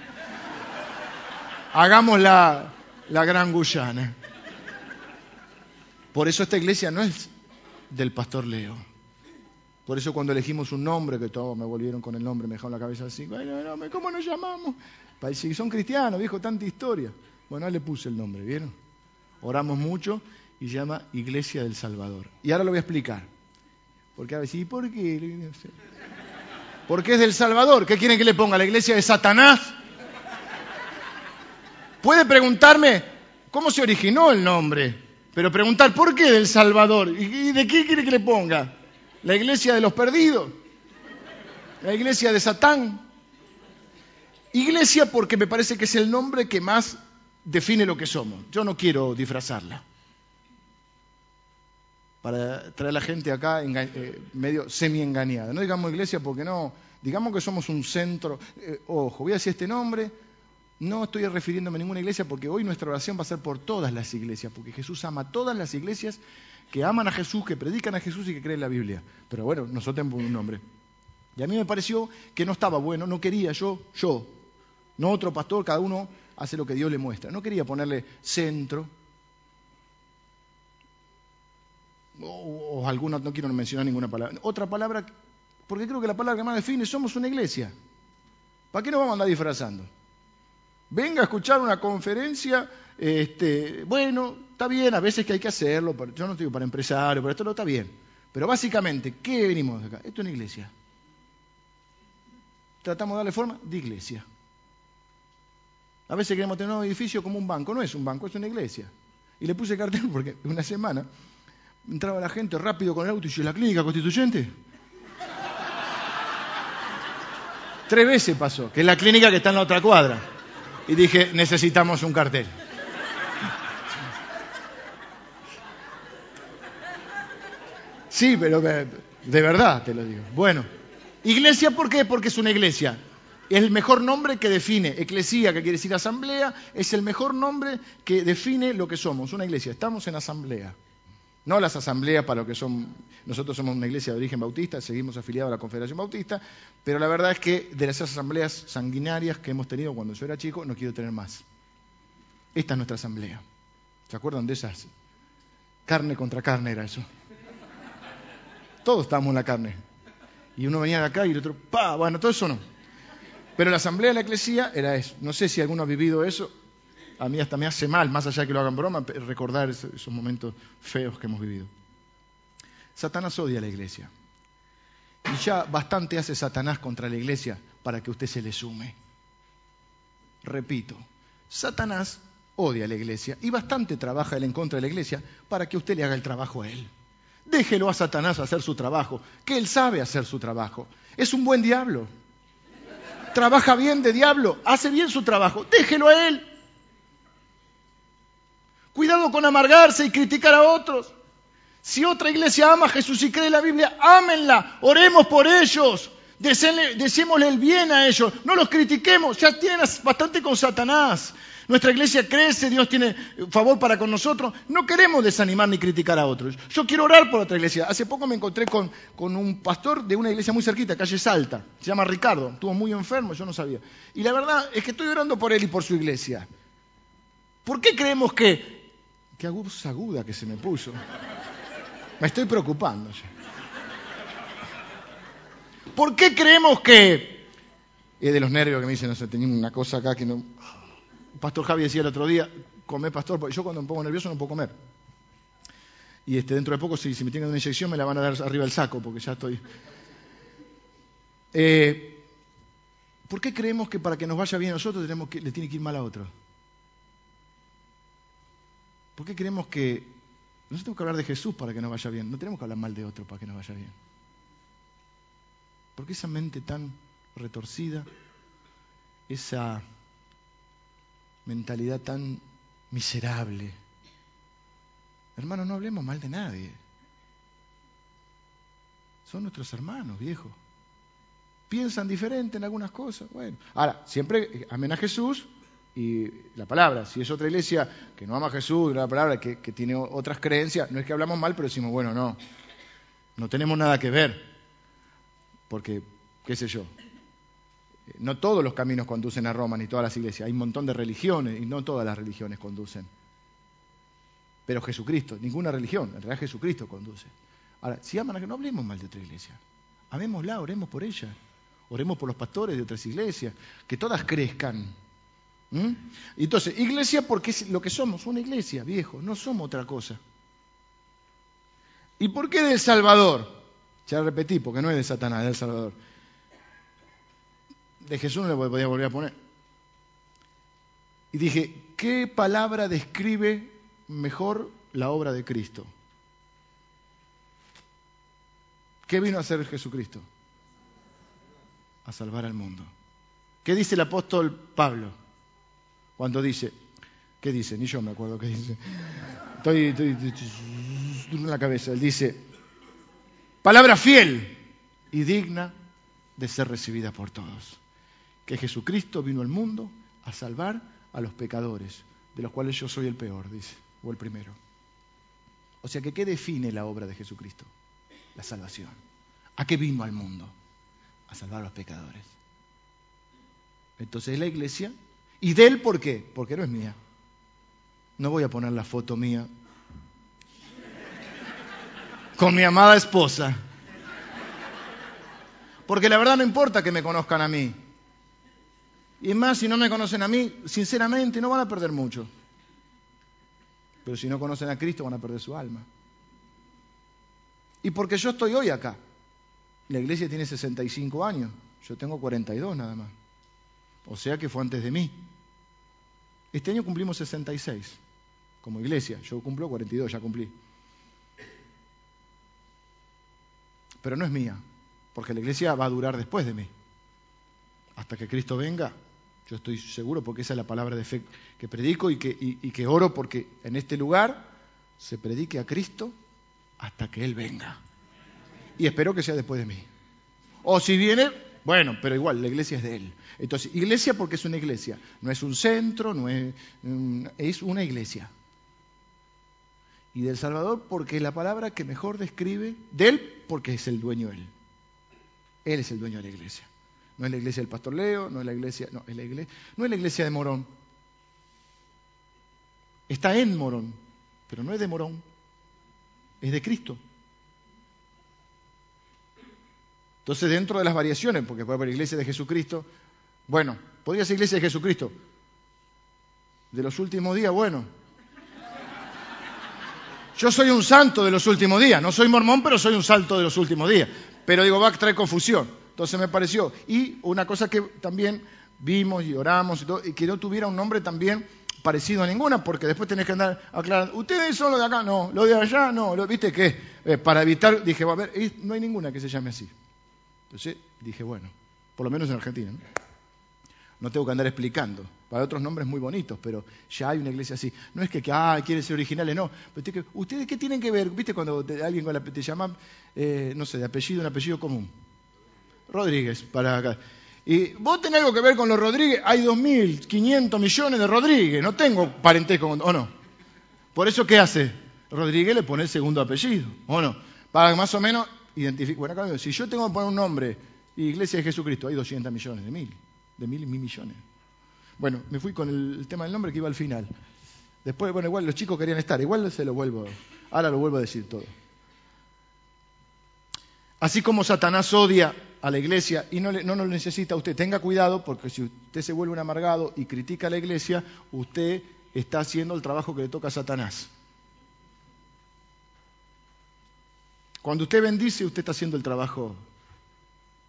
Hagamos la, la gran Guyana. Por eso esta iglesia no es del pastor Leo. Por eso cuando elegimos un nombre, que todos me volvieron con el nombre, me dejaron la cabeza así, ¿cómo nos llamamos? Si son cristianos, viejo, tanta historia. Bueno, le puse el nombre, ¿vieron? Oramos mucho y llama Iglesia del Salvador. Y ahora lo voy a explicar. Porque a veces, ¿y por qué? Porque es del Salvador. ¿Qué quieren que le ponga? ¿La iglesia de Satanás? Puede preguntarme cómo se originó el nombre, pero preguntar por qué del Salvador. ¿Y de qué quiere que le ponga? ¿La iglesia de los perdidos? ¿La iglesia de Satán? Iglesia porque me parece que es el nombre que más define lo que somos. Yo no quiero disfrazarla. Para traer a la gente acá eh, medio semi-engañada. No digamos iglesia porque no, digamos que somos un centro. Eh, ojo, voy a decir este nombre. No estoy refiriéndome a ninguna iglesia porque hoy nuestra oración va a ser por todas las iglesias, porque Jesús ama a todas las iglesias que aman a Jesús, que predican a Jesús y que creen la Biblia. Pero bueno, nosotros tenemos un nombre. Y a mí me pareció que no estaba bueno, no quería yo, yo, no otro pastor, cada uno hace lo que Dios le muestra. No quería ponerle centro, o, alguna, no quiero mencionar ninguna palabra. Otra palabra, porque creo que la palabra que más define, somos una iglesia. ¿Para qué nos vamos a andar disfrazando? Venga a escuchar una conferencia, este, bueno, está bien, a veces que hay que hacerlo, yo no digo para empresarios, pero esto no está bien. Pero básicamente, ¿qué venimos acá? Esto es una iglesia. Tratamos de darle forma de iglesia. A veces queremos tener un edificio como un banco. No es un banco, es una iglesia. Y le puse cartel porque una semana entraba la gente rápido con el auto y yo, ¿la clínica constituyente? Tres veces pasó, que es la clínica que está en la otra cuadra. Y dije, necesitamos un cartel. Sí, pero de verdad te lo digo. Bueno, iglesia, ¿por qué? Porque es una iglesia. Es el mejor nombre que define, eclesía, que quiere decir asamblea, es el mejor nombre que define lo que somos, una iglesia. Estamos en asamblea. No las asambleas para lo que son, nosotros somos una iglesia de origen bautista, seguimos afiliados a la Confederación Bautista, pero la verdad es que de las asambleas sanguinarias que hemos tenido cuando yo era chico, no quiero tener más. Esta es nuestra asamblea. ¿Se acuerdan de esas? Carne contra carne era eso. Todos estábamos en la carne. Y uno venía de acá y el otro, pa, bueno, todo eso no. Pero la asamblea de la eclesía era eso. No sé si alguno ha vivido eso. A mí hasta me hace mal, más allá de que lo hagan broma, recordar esos momentos feos que hemos vivido. Satanás odia a la iglesia. Y ya bastante hace Satanás contra la iglesia para que usted se le sume. Repito, Satanás odia a la iglesia y bastante trabaja él en contra de la iglesia para que usted le haga el trabajo a él. Déjelo a Satanás hacer su trabajo, que él sabe hacer su trabajo. Es un buen diablo trabaja bien de diablo, hace bien su trabajo, déjelo a él. Cuidado con amargarse y criticar a otros. Si otra iglesia ama a Jesús y cree en la Biblia, ámenla, oremos por ellos, decémosle el bien a ellos, no los critiquemos, ya tienen bastante con Satanás. Nuestra iglesia crece, Dios tiene favor para con nosotros. No queremos desanimar ni criticar a otros. Yo quiero orar por otra iglesia. Hace poco me encontré con, un pastor de una iglesia muy cerquita, calle Salta. Se llama Ricardo. Estuvo muy enfermo, yo no sabía. Y la verdad es que estoy orando por él y por su iglesia. ¿Por qué creemos que... Qué aguda que se me puso. Me estoy preocupando. ¿Por qué creemos que... Es de los nervios que me dicen, no sé, tenía una cosa acá que no... Pastor Javi decía el otro día, come pastor, porque yo cuando me pongo nervioso no puedo comer. Y este, dentro de poco, si, me tienen una inyección, me la van a dar arriba del saco, porque ya estoy. Eh, ¿Por qué creemos que para que nos vaya bien a nosotros tenemos que, le tiene que ir mal a otro? ¿Por qué creemos que nosotros tenemos que hablar de Jesús para que nos vaya bien? No tenemos que hablar mal de otro para que nos vaya bien. ¿Por qué esa mente tan retorcida, esa mentalidad tan miserable? Hermanos, no hablemos mal de nadie. Son nuestros hermanos, viejo. Piensan diferente en algunas cosas. Bueno, ahora, siempre amen a Jesús y la palabra. Si es otra iglesia que no ama a Jesús, la palabra que, que tiene otras creencias, no es que hablamos mal, pero decimos, bueno, no, no tenemos nada que ver. Porque, qué sé yo, no todos los caminos conducen a Roma, ni todas las iglesias. Hay un montón de religiones y no todas las religiones conducen. Pero Jesucristo, ninguna religión, en realidad Jesucristo conduce. Ahora, si aman a que no hablemos mal de otra iglesia. Amémosla, oremos por ella. Oremos por los pastores de otras iglesias. Que todas crezcan. ¿Mm? Entonces, iglesia porque es lo que somos, una iglesia, viejo. No somos otra cosa. ¿Y por qué del Salvador? Ya repetí, porque no es de Satanás, es del Salvador. De Jesús no le podía volver a poner. Y dije, ¿qué palabra describe mejor la obra de Cristo? ¿Qué vino a hacer Jesucristo? A salvar al mundo. ¿Qué dice el apóstol Pablo cuando dice, qué dice? Ni yo me acuerdo qué dice. Estoy, estoy, en la cabeza. Él dice, palabra fiel y digna de ser recibida por todos. Que Jesucristo vino al mundo a salvar a los pecadores, de los cuales yo soy el peor, dice, o el primero. O sea que, ¿qué define la obra de Jesucristo? la salvación. ¿A qué vino al mundo? A salvar a los pecadores. Entonces la iglesia. ¿Y de él por qué? Porque no es mía. No voy a poner la foto mía con mi amada esposa. Porque la verdad no importa que me conozcan a mí. Y más, si no me conocen a mí, sinceramente no van a perder mucho. Pero si no conocen a Cristo, van a perder su alma. Y porque yo estoy hoy acá. La iglesia tiene 65 años, yo tengo 42 nada más. O sea que fue antes de mí. Este año cumplimos 66 como iglesia. Yo cumplo 42, ya cumplí. Pero no es mía, porque la iglesia va a durar después de mí. Hasta que Cristo venga, yo estoy seguro, porque esa es la palabra de fe que predico y que, oro, porque en este lugar se predique a Cristo hasta que Él venga. Y espero que sea después de mí. O si viene, bueno, pero igual, la iglesia es de Él. Entonces, iglesia porque es una iglesia. No es un centro, no es, es una iglesia. Y del Salvador porque es la palabra que mejor describe, de Él porque es el dueño Él. Él es el dueño de la iglesia. No es la iglesia del pastor Leo, no es la iglesia, no, es la iglesia, no es la iglesia de Morón. Está en Morón, pero no es de Morón es de Cristo. Entonces, dentro de las variaciones, porque puede haber iglesia de Jesucristo, bueno, podría ser iglesia de Jesucristo. De los últimos días, bueno. Yo soy un santo de los últimos días, no soy mormón, pero soy un salto de los últimos días. Pero digo, va a traer confusión. Entonces me pareció. Y una cosa que también vimos y oramos y todo, y que no tuviera un nombre también parecido a ninguna, porque después tenés que andar aclarando, ustedes son los de acá, no, los de allá, no, lo, viste que eh, para evitar, dije, a ver, no hay ninguna que se llame así. Entonces dije, bueno, por lo menos en Argentina, ¿no? no tengo que andar explicando. Para otros nombres muy bonitos, pero ya hay una iglesia así. No es que, que quieren ser originales, no. ¿Ustedes qué tienen que ver? ¿Viste cuando alguien te llama, eh, no sé, de apellido, un apellido común? Rodríguez, para acá. Y vos tenés algo que ver con los Rodríguez, hay 2.500 millones de Rodríguez, no tengo parentesco ¿o no? Por eso, ¿qué hace? Rodríguez le pone el segundo apellido, ¿o no? Para más o menos identifique. Bueno, si yo tengo que poner un nombre, Iglesia de Jesucristo, hay 200 millones, de mil, de mil y mil millones. Bueno, me fui con el, tema del nombre que iba al final. Después, bueno, igual los chicos querían estar, igual se lo vuelvo, ahora lo vuelvo a decir todo. Así como Satanás odia a la iglesia y no, no, lo necesita usted. Tenga cuidado porque si usted se vuelve un amargado y critica a la iglesia, usted está haciendo el trabajo que le toca a Satanás. Cuando usted bendice, usted está haciendo el trabajo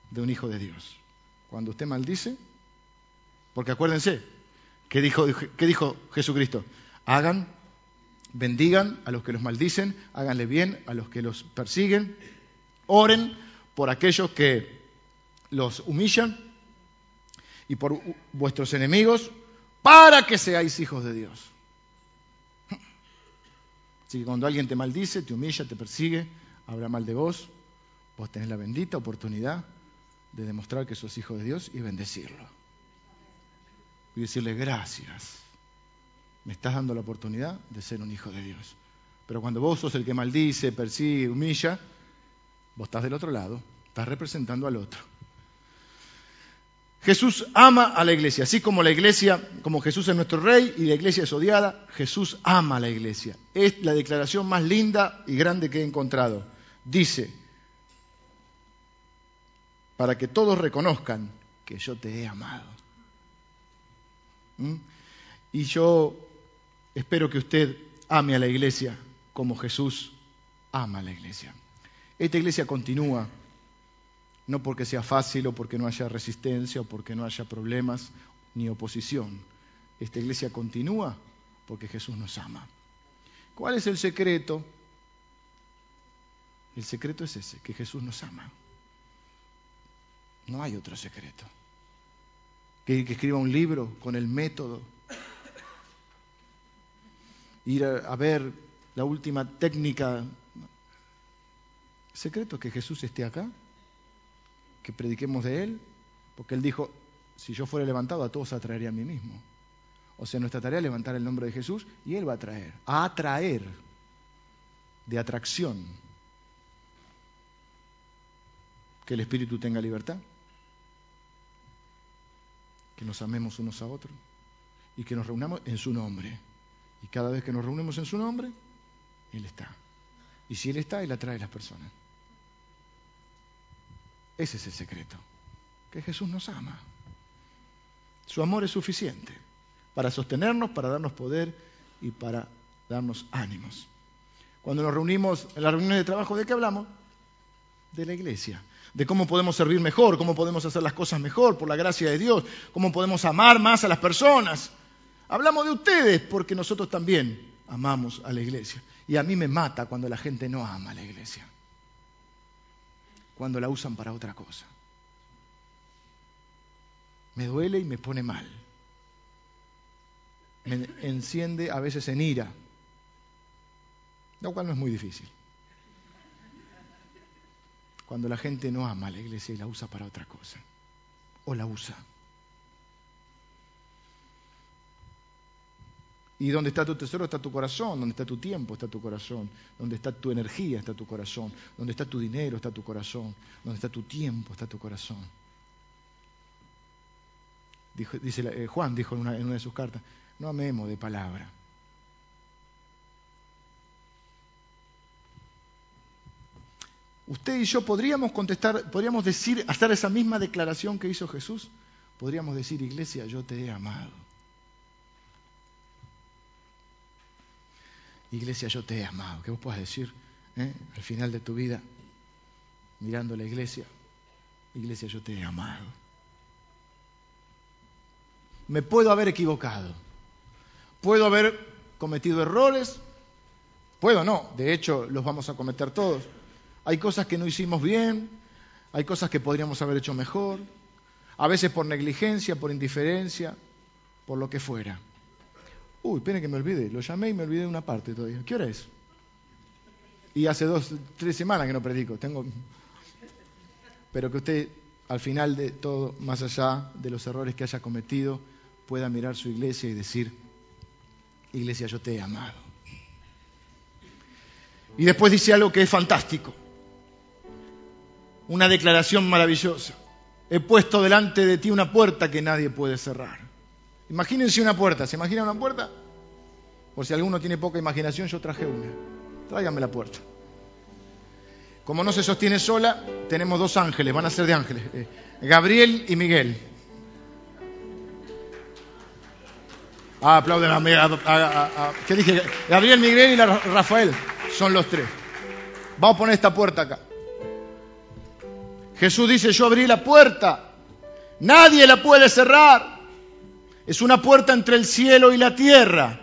de un hijo de Dios. Cuando usted maldice, porque acuérdense, ¿qué dijo, qué dijo Jesucristo? Hagan Bendigan a los que los maldicen, háganle bien a los que los persiguen, oren por aquellos que los humillan y por vuestros enemigos, para que seáis hijos de Dios. Así que cuando alguien te maldice, te humilla, te persigue, habla mal de vos, vos tenés la bendita oportunidad de demostrar que sos hijo de Dios y bendecirlo. Y decirle gracias. Me estás dando la oportunidad de ser un hijo de Dios. Pero cuando vos sos el que maldice, persigue, humilla, vos estás del otro lado, estás representando al otro. Jesús ama a la iglesia, así como la iglesia, como Jesús es nuestro rey y la iglesia es odiada, Jesús ama a la iglesia. Es la declaración más linda y grande que he encontrado. Dice, para que todos reconozcan que yo te he amado. ¿Mm? Y yo espero que usted ame a la iglesia como Jesús ama a la iglesia. Esta iglesia continúa, no porque sea fácil o porque no haya resistencia o porque no haya problemas ni oposición. Esta iglesia continúa porque Jesús nos ama. ¿Cuál es el secreto? El secreto es ese, que Jesús nos ama. No hay otro secreto. Que, que escriba un libro con el método. Ir a, ver la última técnica. Secreto es que Jesús esté acá, que prediquemos de Él, porque Él dijo, si yo fuera levantado a todos atraería a mí mismo. O sea, nuestra tarea es levantar el nombre de Jesús y Él va a traer, a atraer, de atracción, que el Espíritu tenga libertad, que nos amemos unos a otros y que nos reunamos en su nombre. Y cada vez que nos reunimos en su nombre, Él está. Y si Él está, Él atrae a las personas. Ese es el secreto, que Jesús nos ama. Su amor es suficiente para sostenernos, para darnos poder y para darnos ánimos. Cuando nos reunimos en las reuniones de trabajo, ¿de qué hablamos? De la iglesia de cómo podemos servir mejor, cómo podemos hacer las cosas mejor por la gracia de Dios, cómo podemos amar más a las personas. Hablamos de ustedes porque nosotros también amamos a la iglesia. Y a mí me mata cuando la gente no ama a la iglesia, cuando la usan para otra cosa. Me duele y me pone mal. Me enciende a veces en ira, lo cual no es muy difícil cuando la gente no ama a la iglesia y la usa para otra cosa. O la usa. Y donde está tu tesoro está tu corazón, donde está tu tiempo está tu corazón, donde está tu energía está tu corazón, donde está tu dinero está tu corazón, donde está tu tiempo está tu corazón. dice, eh, Juan dijo en una, en una de sus cartas, no amemos de palabra, usted y yo podríamos contestar, podríamos decir, hacer esa misma declaración que hizo Jesús. Podríamos decir, iglesia, yo te he amado. Iglesia, yo te he amado. Que vos puedas decir ¿eh? al final de tu vida, mirando la iglesia, iglesia, yo te he amado. Me puedo haber equivocado. Puedo haber cometido errores. Puedo no. De hecho, los vamos a cometer todos. Hay cosas que no hicimos bien, hay cosas que podríamos haber hecho mejor, a veces por negligencia, por indiferencia, por lo que fuera. Uy, pene que me olvidé, lo llamé y me olvidé de una parte todavía. ¿Qué hora es? Y hace dos, tres semanas que no predico. Tengo... Pero que usted, al final de todo, más allá de los errores que haya cometido, pueda mirar su iglesia y decir, iglesia, yo te he amado. Y después dice algo que es fantástico una declaración maravillosa. He puesto delante de ti una puerta que nadie puede cerrar. Imagínense una puerta, ¿se imagina una puerta? Por si alguno tiene poca imaginación, yo traje una. Tráigame la puerta. Como no se sostiene sola, tenemos dos ángeles, van a ser de ángeles, eh, Gabriel y Miguel. Ah, aplauden a, ¿Qué dije? Gabriel, Miguel y Rafael. Son los tres. Vamos a poner esta puerta acá. Jesús dice, yo abrí la puerta, nadie la puede cerrar. Es una puerta entre el cielo y la tierra.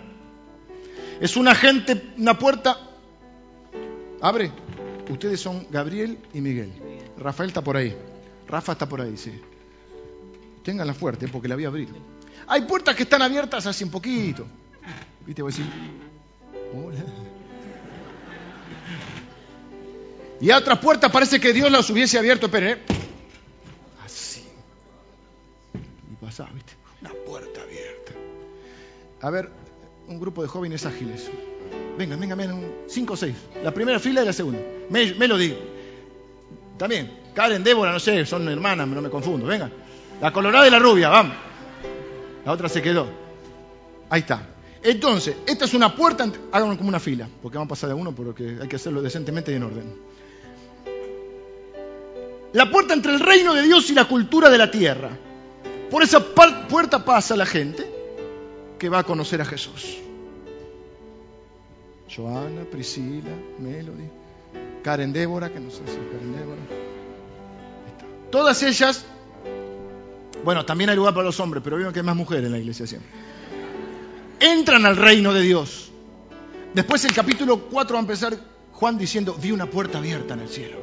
Es una gente, una puerta. Abre. Ustedes son Gabriel y Miguel. Rafael está por ahí. Rafa está por ahí, sí. Ténganla fuerte porque la voy a abrir. Hay puertas que están abiertas hace un poquito. ¿Viste? Voy a decir, hola. Y a otras puertas parece que Dios las hubiese abierto, pero ¿eh? ¿Viste? Una puerta abierta. A ver, un grupo de jóvenes ágiles. Venga, venga, venga, cinco o seis. La primera fila y la segunda. Melody. También. Karen, Débora, no sé, son hermanas, no me confundo. Venga. La colorada y la rubia, vamos. La otra se quedó. Ahí está. Entonces, esta es una puerta, hagan como una fila, porque van a pasar de uno, porque hay que hacerlo decentemente y en orden. La puerta entre el reino de Dios y la cultura de la tierra. Por esa puerta pasa la gente que va a conocer a Jesús. Joana, Priscila, Melody, Karen Débora, que no sé si es Karen Débora. Todas ellas, bueno, también hay lugar para los hombres, pero veo que hay más mujeres en la iglesia siempre. Entran al reino de Dios. Después el capítulo 4 va a empezar Juan diciendo, vi una puerta abierta en el cielo.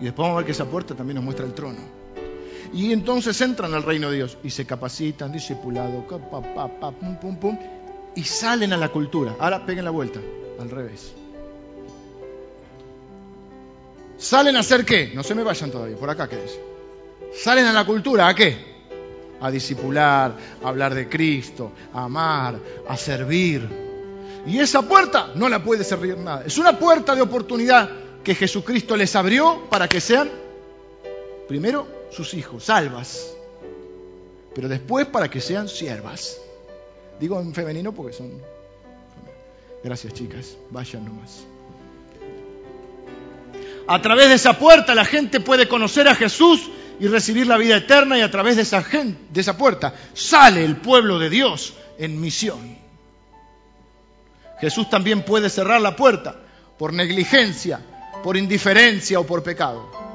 Y después vamos a ver que esa puerta también nos muestra el trono. Y entonces entran al reino de Dios y se capacitan, discipulado, pum, pum, pum, y salen a la cultura. Ahora peguen la vuelta, al revés. ¿Salen a hacer qué? No se me vayan todavía, por acá quédense. Salen a la cultura, ¿a qué? A discipular, a hablar de Cristo, a amar, a servir. Y esa puerta no la puede cerrar nada. Es una puerta de oportunidad que Jesucristo les abrió para que sean, primero, sus hijos, salvas, pero después para que sean siervas. Digo en femenino porque son... Gracias chicas, vayan nomás. A través de esa puerta la gente puede conocer a Jesús y recibir la vida eterna y a través de esa, gente, de esa puerta sale el pueblo de Dios en misión. Jesús también puede cerrar la puerta por negligencia, por indiferencia o por pecado.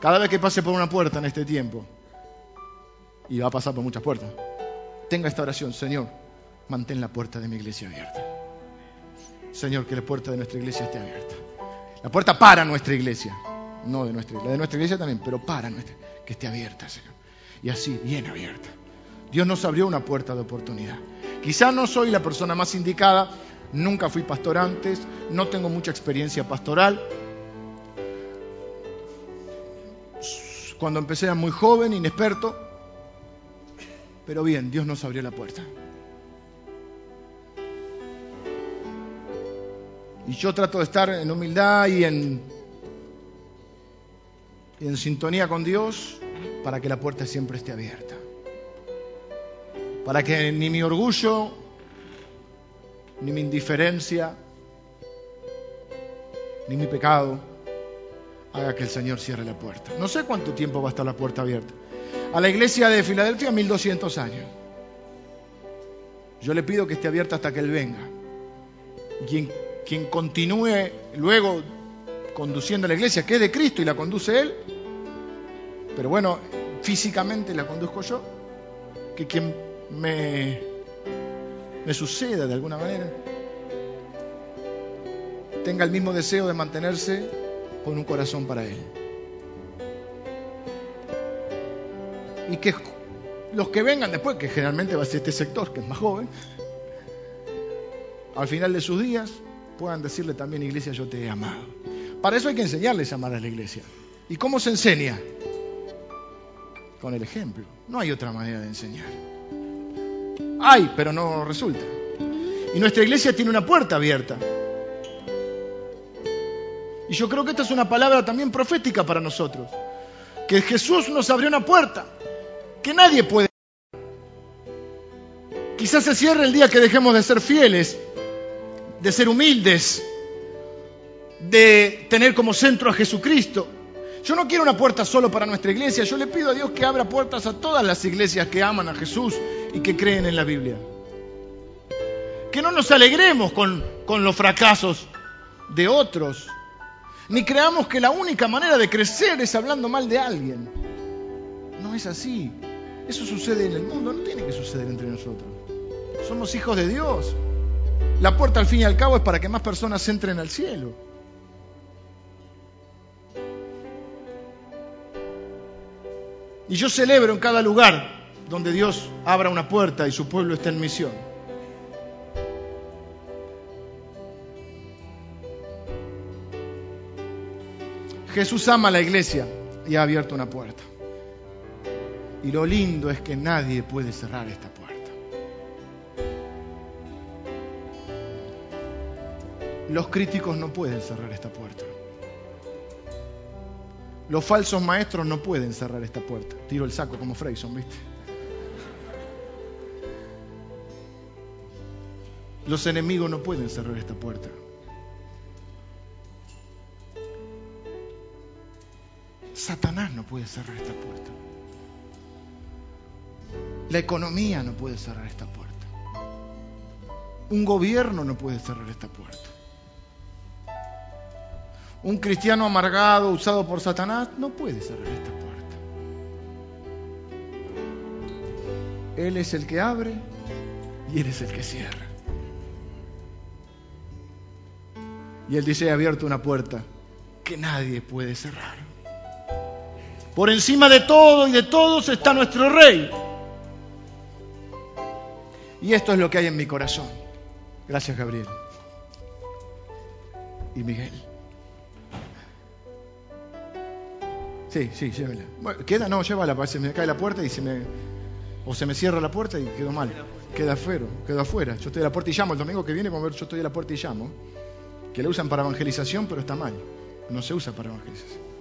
Cada vez que pase por una puerta en este tiempo, y va a pasar por muchas puertas, tenga esta oración, Señor, mantén la puerta de mi iglesia abierta. Señor, que la puerta de nuestra iglesia esté abierta. La puerta para nuestra iglesia, no de nuestra iglesia, de nuestra iglesia también, pero para nuestra, que esté abierta, Señor. Y así, bien abierta. Dios nos abrió una puerta de oportunidad. Quizá no soy la persona más indicada, nunca fui pastor antes, no tengo mucha experiencia pastoral, Cuando empecé era muy joven, inexperto, pero bien, Dios nos abrió la puerta. Y yo trato de estar en humildad y en, en sintonía con Dios para que la puerta siempre esté abierta. Para que ni mi orgullo, ni mi indiferencia, ni mi pecado, haga que el Señor cierre la puerta. No sé cuánto tiempo va a estar la puerta abierta. A la iglesia de Filadelfia, 1200 años. Yo le pido que esté abierta hasta que Él venga. Quien, quien continúe luego conduciendo a la iglesia, que es de Cristo y la conduce Él, pero bueno, físicamente la conduzco yo, que quien me, me suceda de alguna manera tenga el mismo deseo de mantenerse con un corazón para Él. Y que los que vengan después, que generalmente va a ser este sector, que es más joven, al final de sus días puedan decirle también, iglesia, yo te he amado. Para eso hay que enseñarles a amar a la iglesia. ¿Y cómo se enseña? Con el ejemplo. No hay otra manera de enseñar. Hay, pero no resulta. Y nuestra iglesia tiene una puerta abierta. Y yo creo que esta es una palabra también profética para nosotros. Que Jesús nos abrió una puerta que nadie puede. Quizás se cierre el día que dejemos de ser fieles, de ser humildes, de tener como centro a Jesucristo. Yo no quiero una puerta solo para nuestra iglesia, yo le pido a Dios que abra puertas a todas las iglesias que aman a Jesús y que creen en la Biblia. Que no nos alegremos con, con los fracasos de otros, ni creamos que la única manera de crecer es hablando mal de alguien. No es así. Eso sucede en el mundo, no tiene que suceder entre nosotros. Somos hijos de Dios. La puerta al fin y al cabo es para que más personas entren al cielo. Y yo celebro en cada lugar donde Dios abra una puerta y su pueblo esté en misión. Jesús ama a la iglesia y ha abierto una puerta. Y lo lindo es que nadie puede cerrar esta puerta. Los críticos no pueden cerrar esta puerta. Los falsos maestros no pueden cerrar esta puerta. Tiro el saco como Freyson, ¿viste? Los enemigos no pueden cerrar esta puerta. Satanás no puede cerrar esta puerta. La economía no puede cerrar esta puerta. Un gobierno no puede cerrar esta puerta. Un cristiano amargado usado por Satanás no puede cerrar esta puerta. Él es el que abre y Él es el que cierra. Y Él dice, he abierto una puerta que nadie puede cerrar. Por encima de todo y de todos está nuestro Rey. Y esto es lo que hay en mi corazón. Gracias, Gabriel. Y Miguel. Sí, sí, llévela. ¿Queda? No, llévala, se me cae la puerta y se me... O se me cierra la puerta y quedó mal. Queda afuera, quedó afuera. Yo estoy a la puerta y llamo. El domingo que viene, vamos a ver, yo estoy a la puerta y llamo. Que la usan para evangelización, pero está mal. No se usa para evangelización.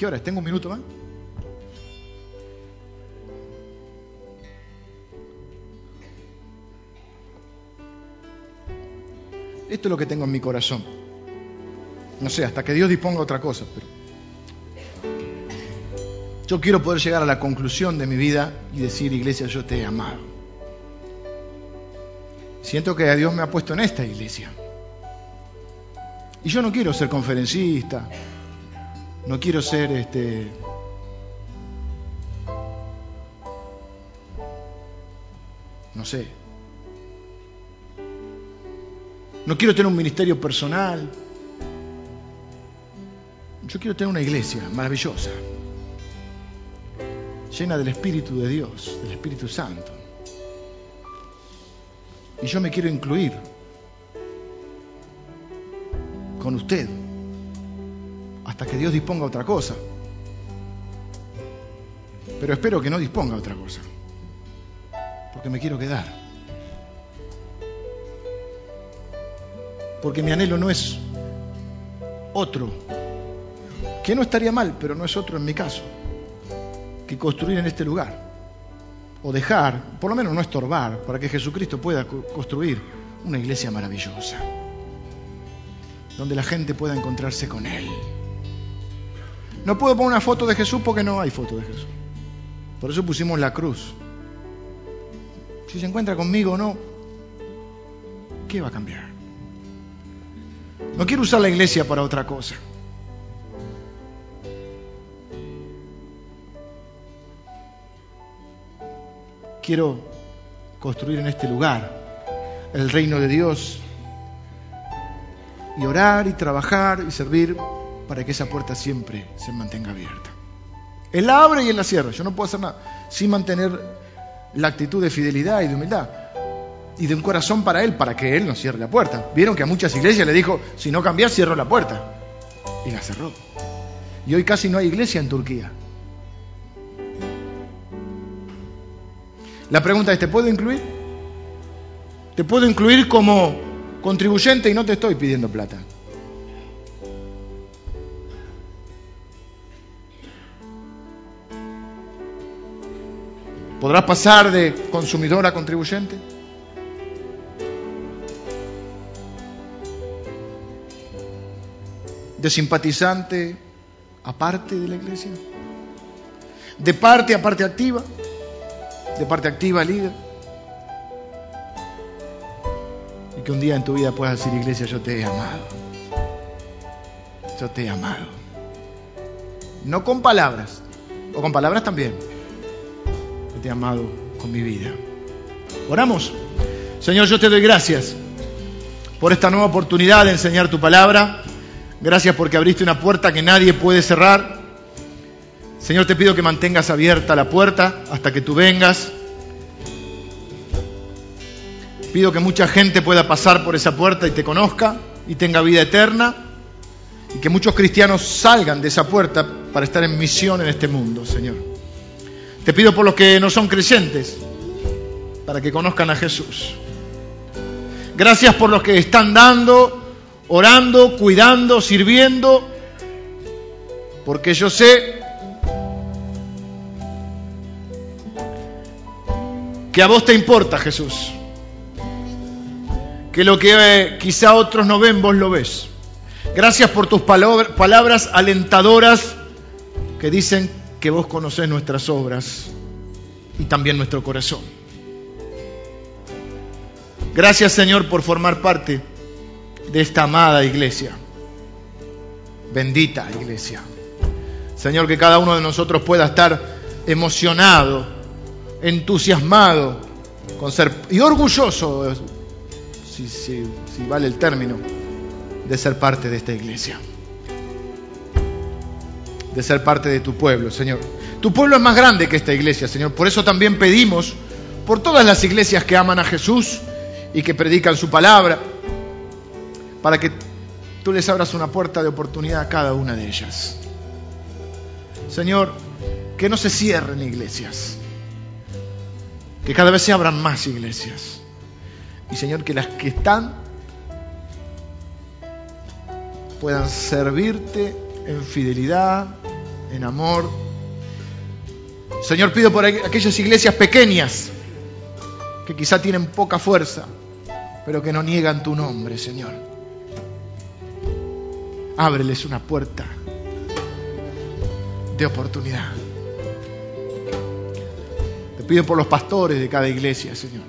¿Qué hora? ¿Tengo un minuto más? Esto es lo que tengo en mi corazón. No sé, hasta que Dios disponga otra cosa, pero yo quiero poder llegar a la conclusión de mi vida y decir, iglesia, yo te he amado. Siento que Dios me ha puesto en esta iglesia. Y yo no quiero ser conferencista, no quiero ser este no sé. No quiero tener un ministerio personal. Yo quiero tener una iglesia maravillosa, llena del Espíritu de Dios, del Espíritu Santo. Y yo me quiero incluir con usted hasta que Dios disponga otra cosa. Pero espero que no disponga otra cosa, porque me quiero quedar. Porque mi anhelo no es otro, que no estaría mal, pero no es otro en mi caso, que construir en este lugar, o dejar, por lo menos no estorbar, para que Jesucristo pueda construir una iglesia maravillosa, donde la gente pueda encontrarse con Él. No puedo poner una foto de Jesús porque no hay foto de Jesús. Por eso pusimos la cruz. Si se encuentra conmigo o no, ¿qué va a cambiar? No quiero usar la iglesia para otra cosa. Quiero construir en este lugar el reino de Dios y orar y trabajar y servir para que esa puerta siempre se mantenga abierta. Él la abre y Él la cierra. Yo no puedo hacer nada sin mantener la actitud de fidelidad y de humildad y de un corazón para Él, para que Él no cierre la puerta. Vieron que a muchas iglesias le dijo, si no cambias, cierro la puerta. Y la cerró. Y hoy casi no hay iglesia en Turquía. La pregunta es, ¿te puedo incluir? ¿Te puedo incluir como contribuyente y no te estoy pidiendo plata? ¿Podrás pasar de consumidor a contribuyente? ¿De simpatizante a parte de la iglesia? ¿De parte a parte activa? ¿De parte activa a líder? Y que un día en tu vida puedas decir, iglesia, yo te he amado. Yo te he amado. No con palabras, o con palabras también te he amado con mi vida. Oramos. Señor, yo te doy gracias por esta nueva oportunidad de enseñar tu palabra. Gracias porque abriste una puerta que nadie puede cerrar. Señor, te pido que mantengas abierta la puerta hasta que tú vengas. Pido que mucha gente pueda pasar por esa puerta y te conozca y tenga vida eterna. Y que muchos cristianos salgan de esa puerta para estar en misión en este mundo, Señor. Te pido por los que no son creyentes, para que conozcan a Jesús. Gracias por los que están dando, orando, cuidando, sirviendo, porque yo sé que a vos te importa, Jesús. Que lo que eh, quizá otros no ven, vos lo ves. Gracias por tus palabras alentadoras que dicen que vos conocés nuestras obras y también nuestro corazón. Gracias Señor por formar parte de esta amada iglesia. Bendita iglesia. Señor, que cada uno de nosotros pueda estar emocionado, entusiasmado con ser, y orgulloso, si, si vale el término, de ser parte de esta iglesia. De ser parte de tu pueblo, Señor. Tu pueblo es más grande que esta iglesia, Señor. Por eso también pedimos por todas las iglesias que aman a Jesús y que predican su palabra, para que tú les abras una puerta de oportunidad a cada una de ellas. Señor, que no se cierren iglesias, que cada vez se abran más iglesias. Y Señor, que las que están puedan servirte en fidelidad, en amor. Señor, pido por aquellas iglesias pequeñas que quizá tienen poca fuerza, pero que no niegan tu nombre, Señor. Ábreles una puerta de oportunidad. Te pido por los pastores de cada iglesia, Señor.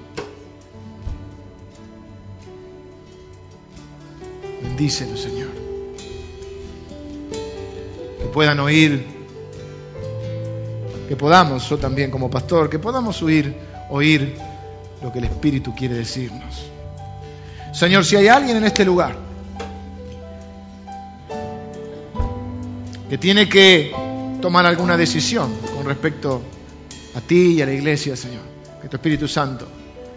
Bendícelos, Señor puedan oír, que podamos, yo también como pastor, que podamos oír, oír lo que el Espíritu quiere decirnos. Señor, si hay alguien en este lugar que tiene que tomar alguna decisión con respecto a ti y a la iglesia, Señor, que tu Espíritu Santo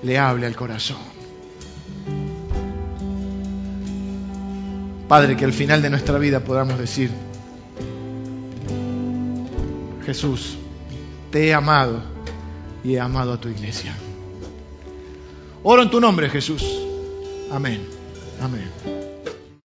le hable al corazón. Padre, que al final de nuestra vida podamos decir, Jesús, te he amado y he amado a tu iglesia. Oro en tu nombre, Jesús. Amén. Amén.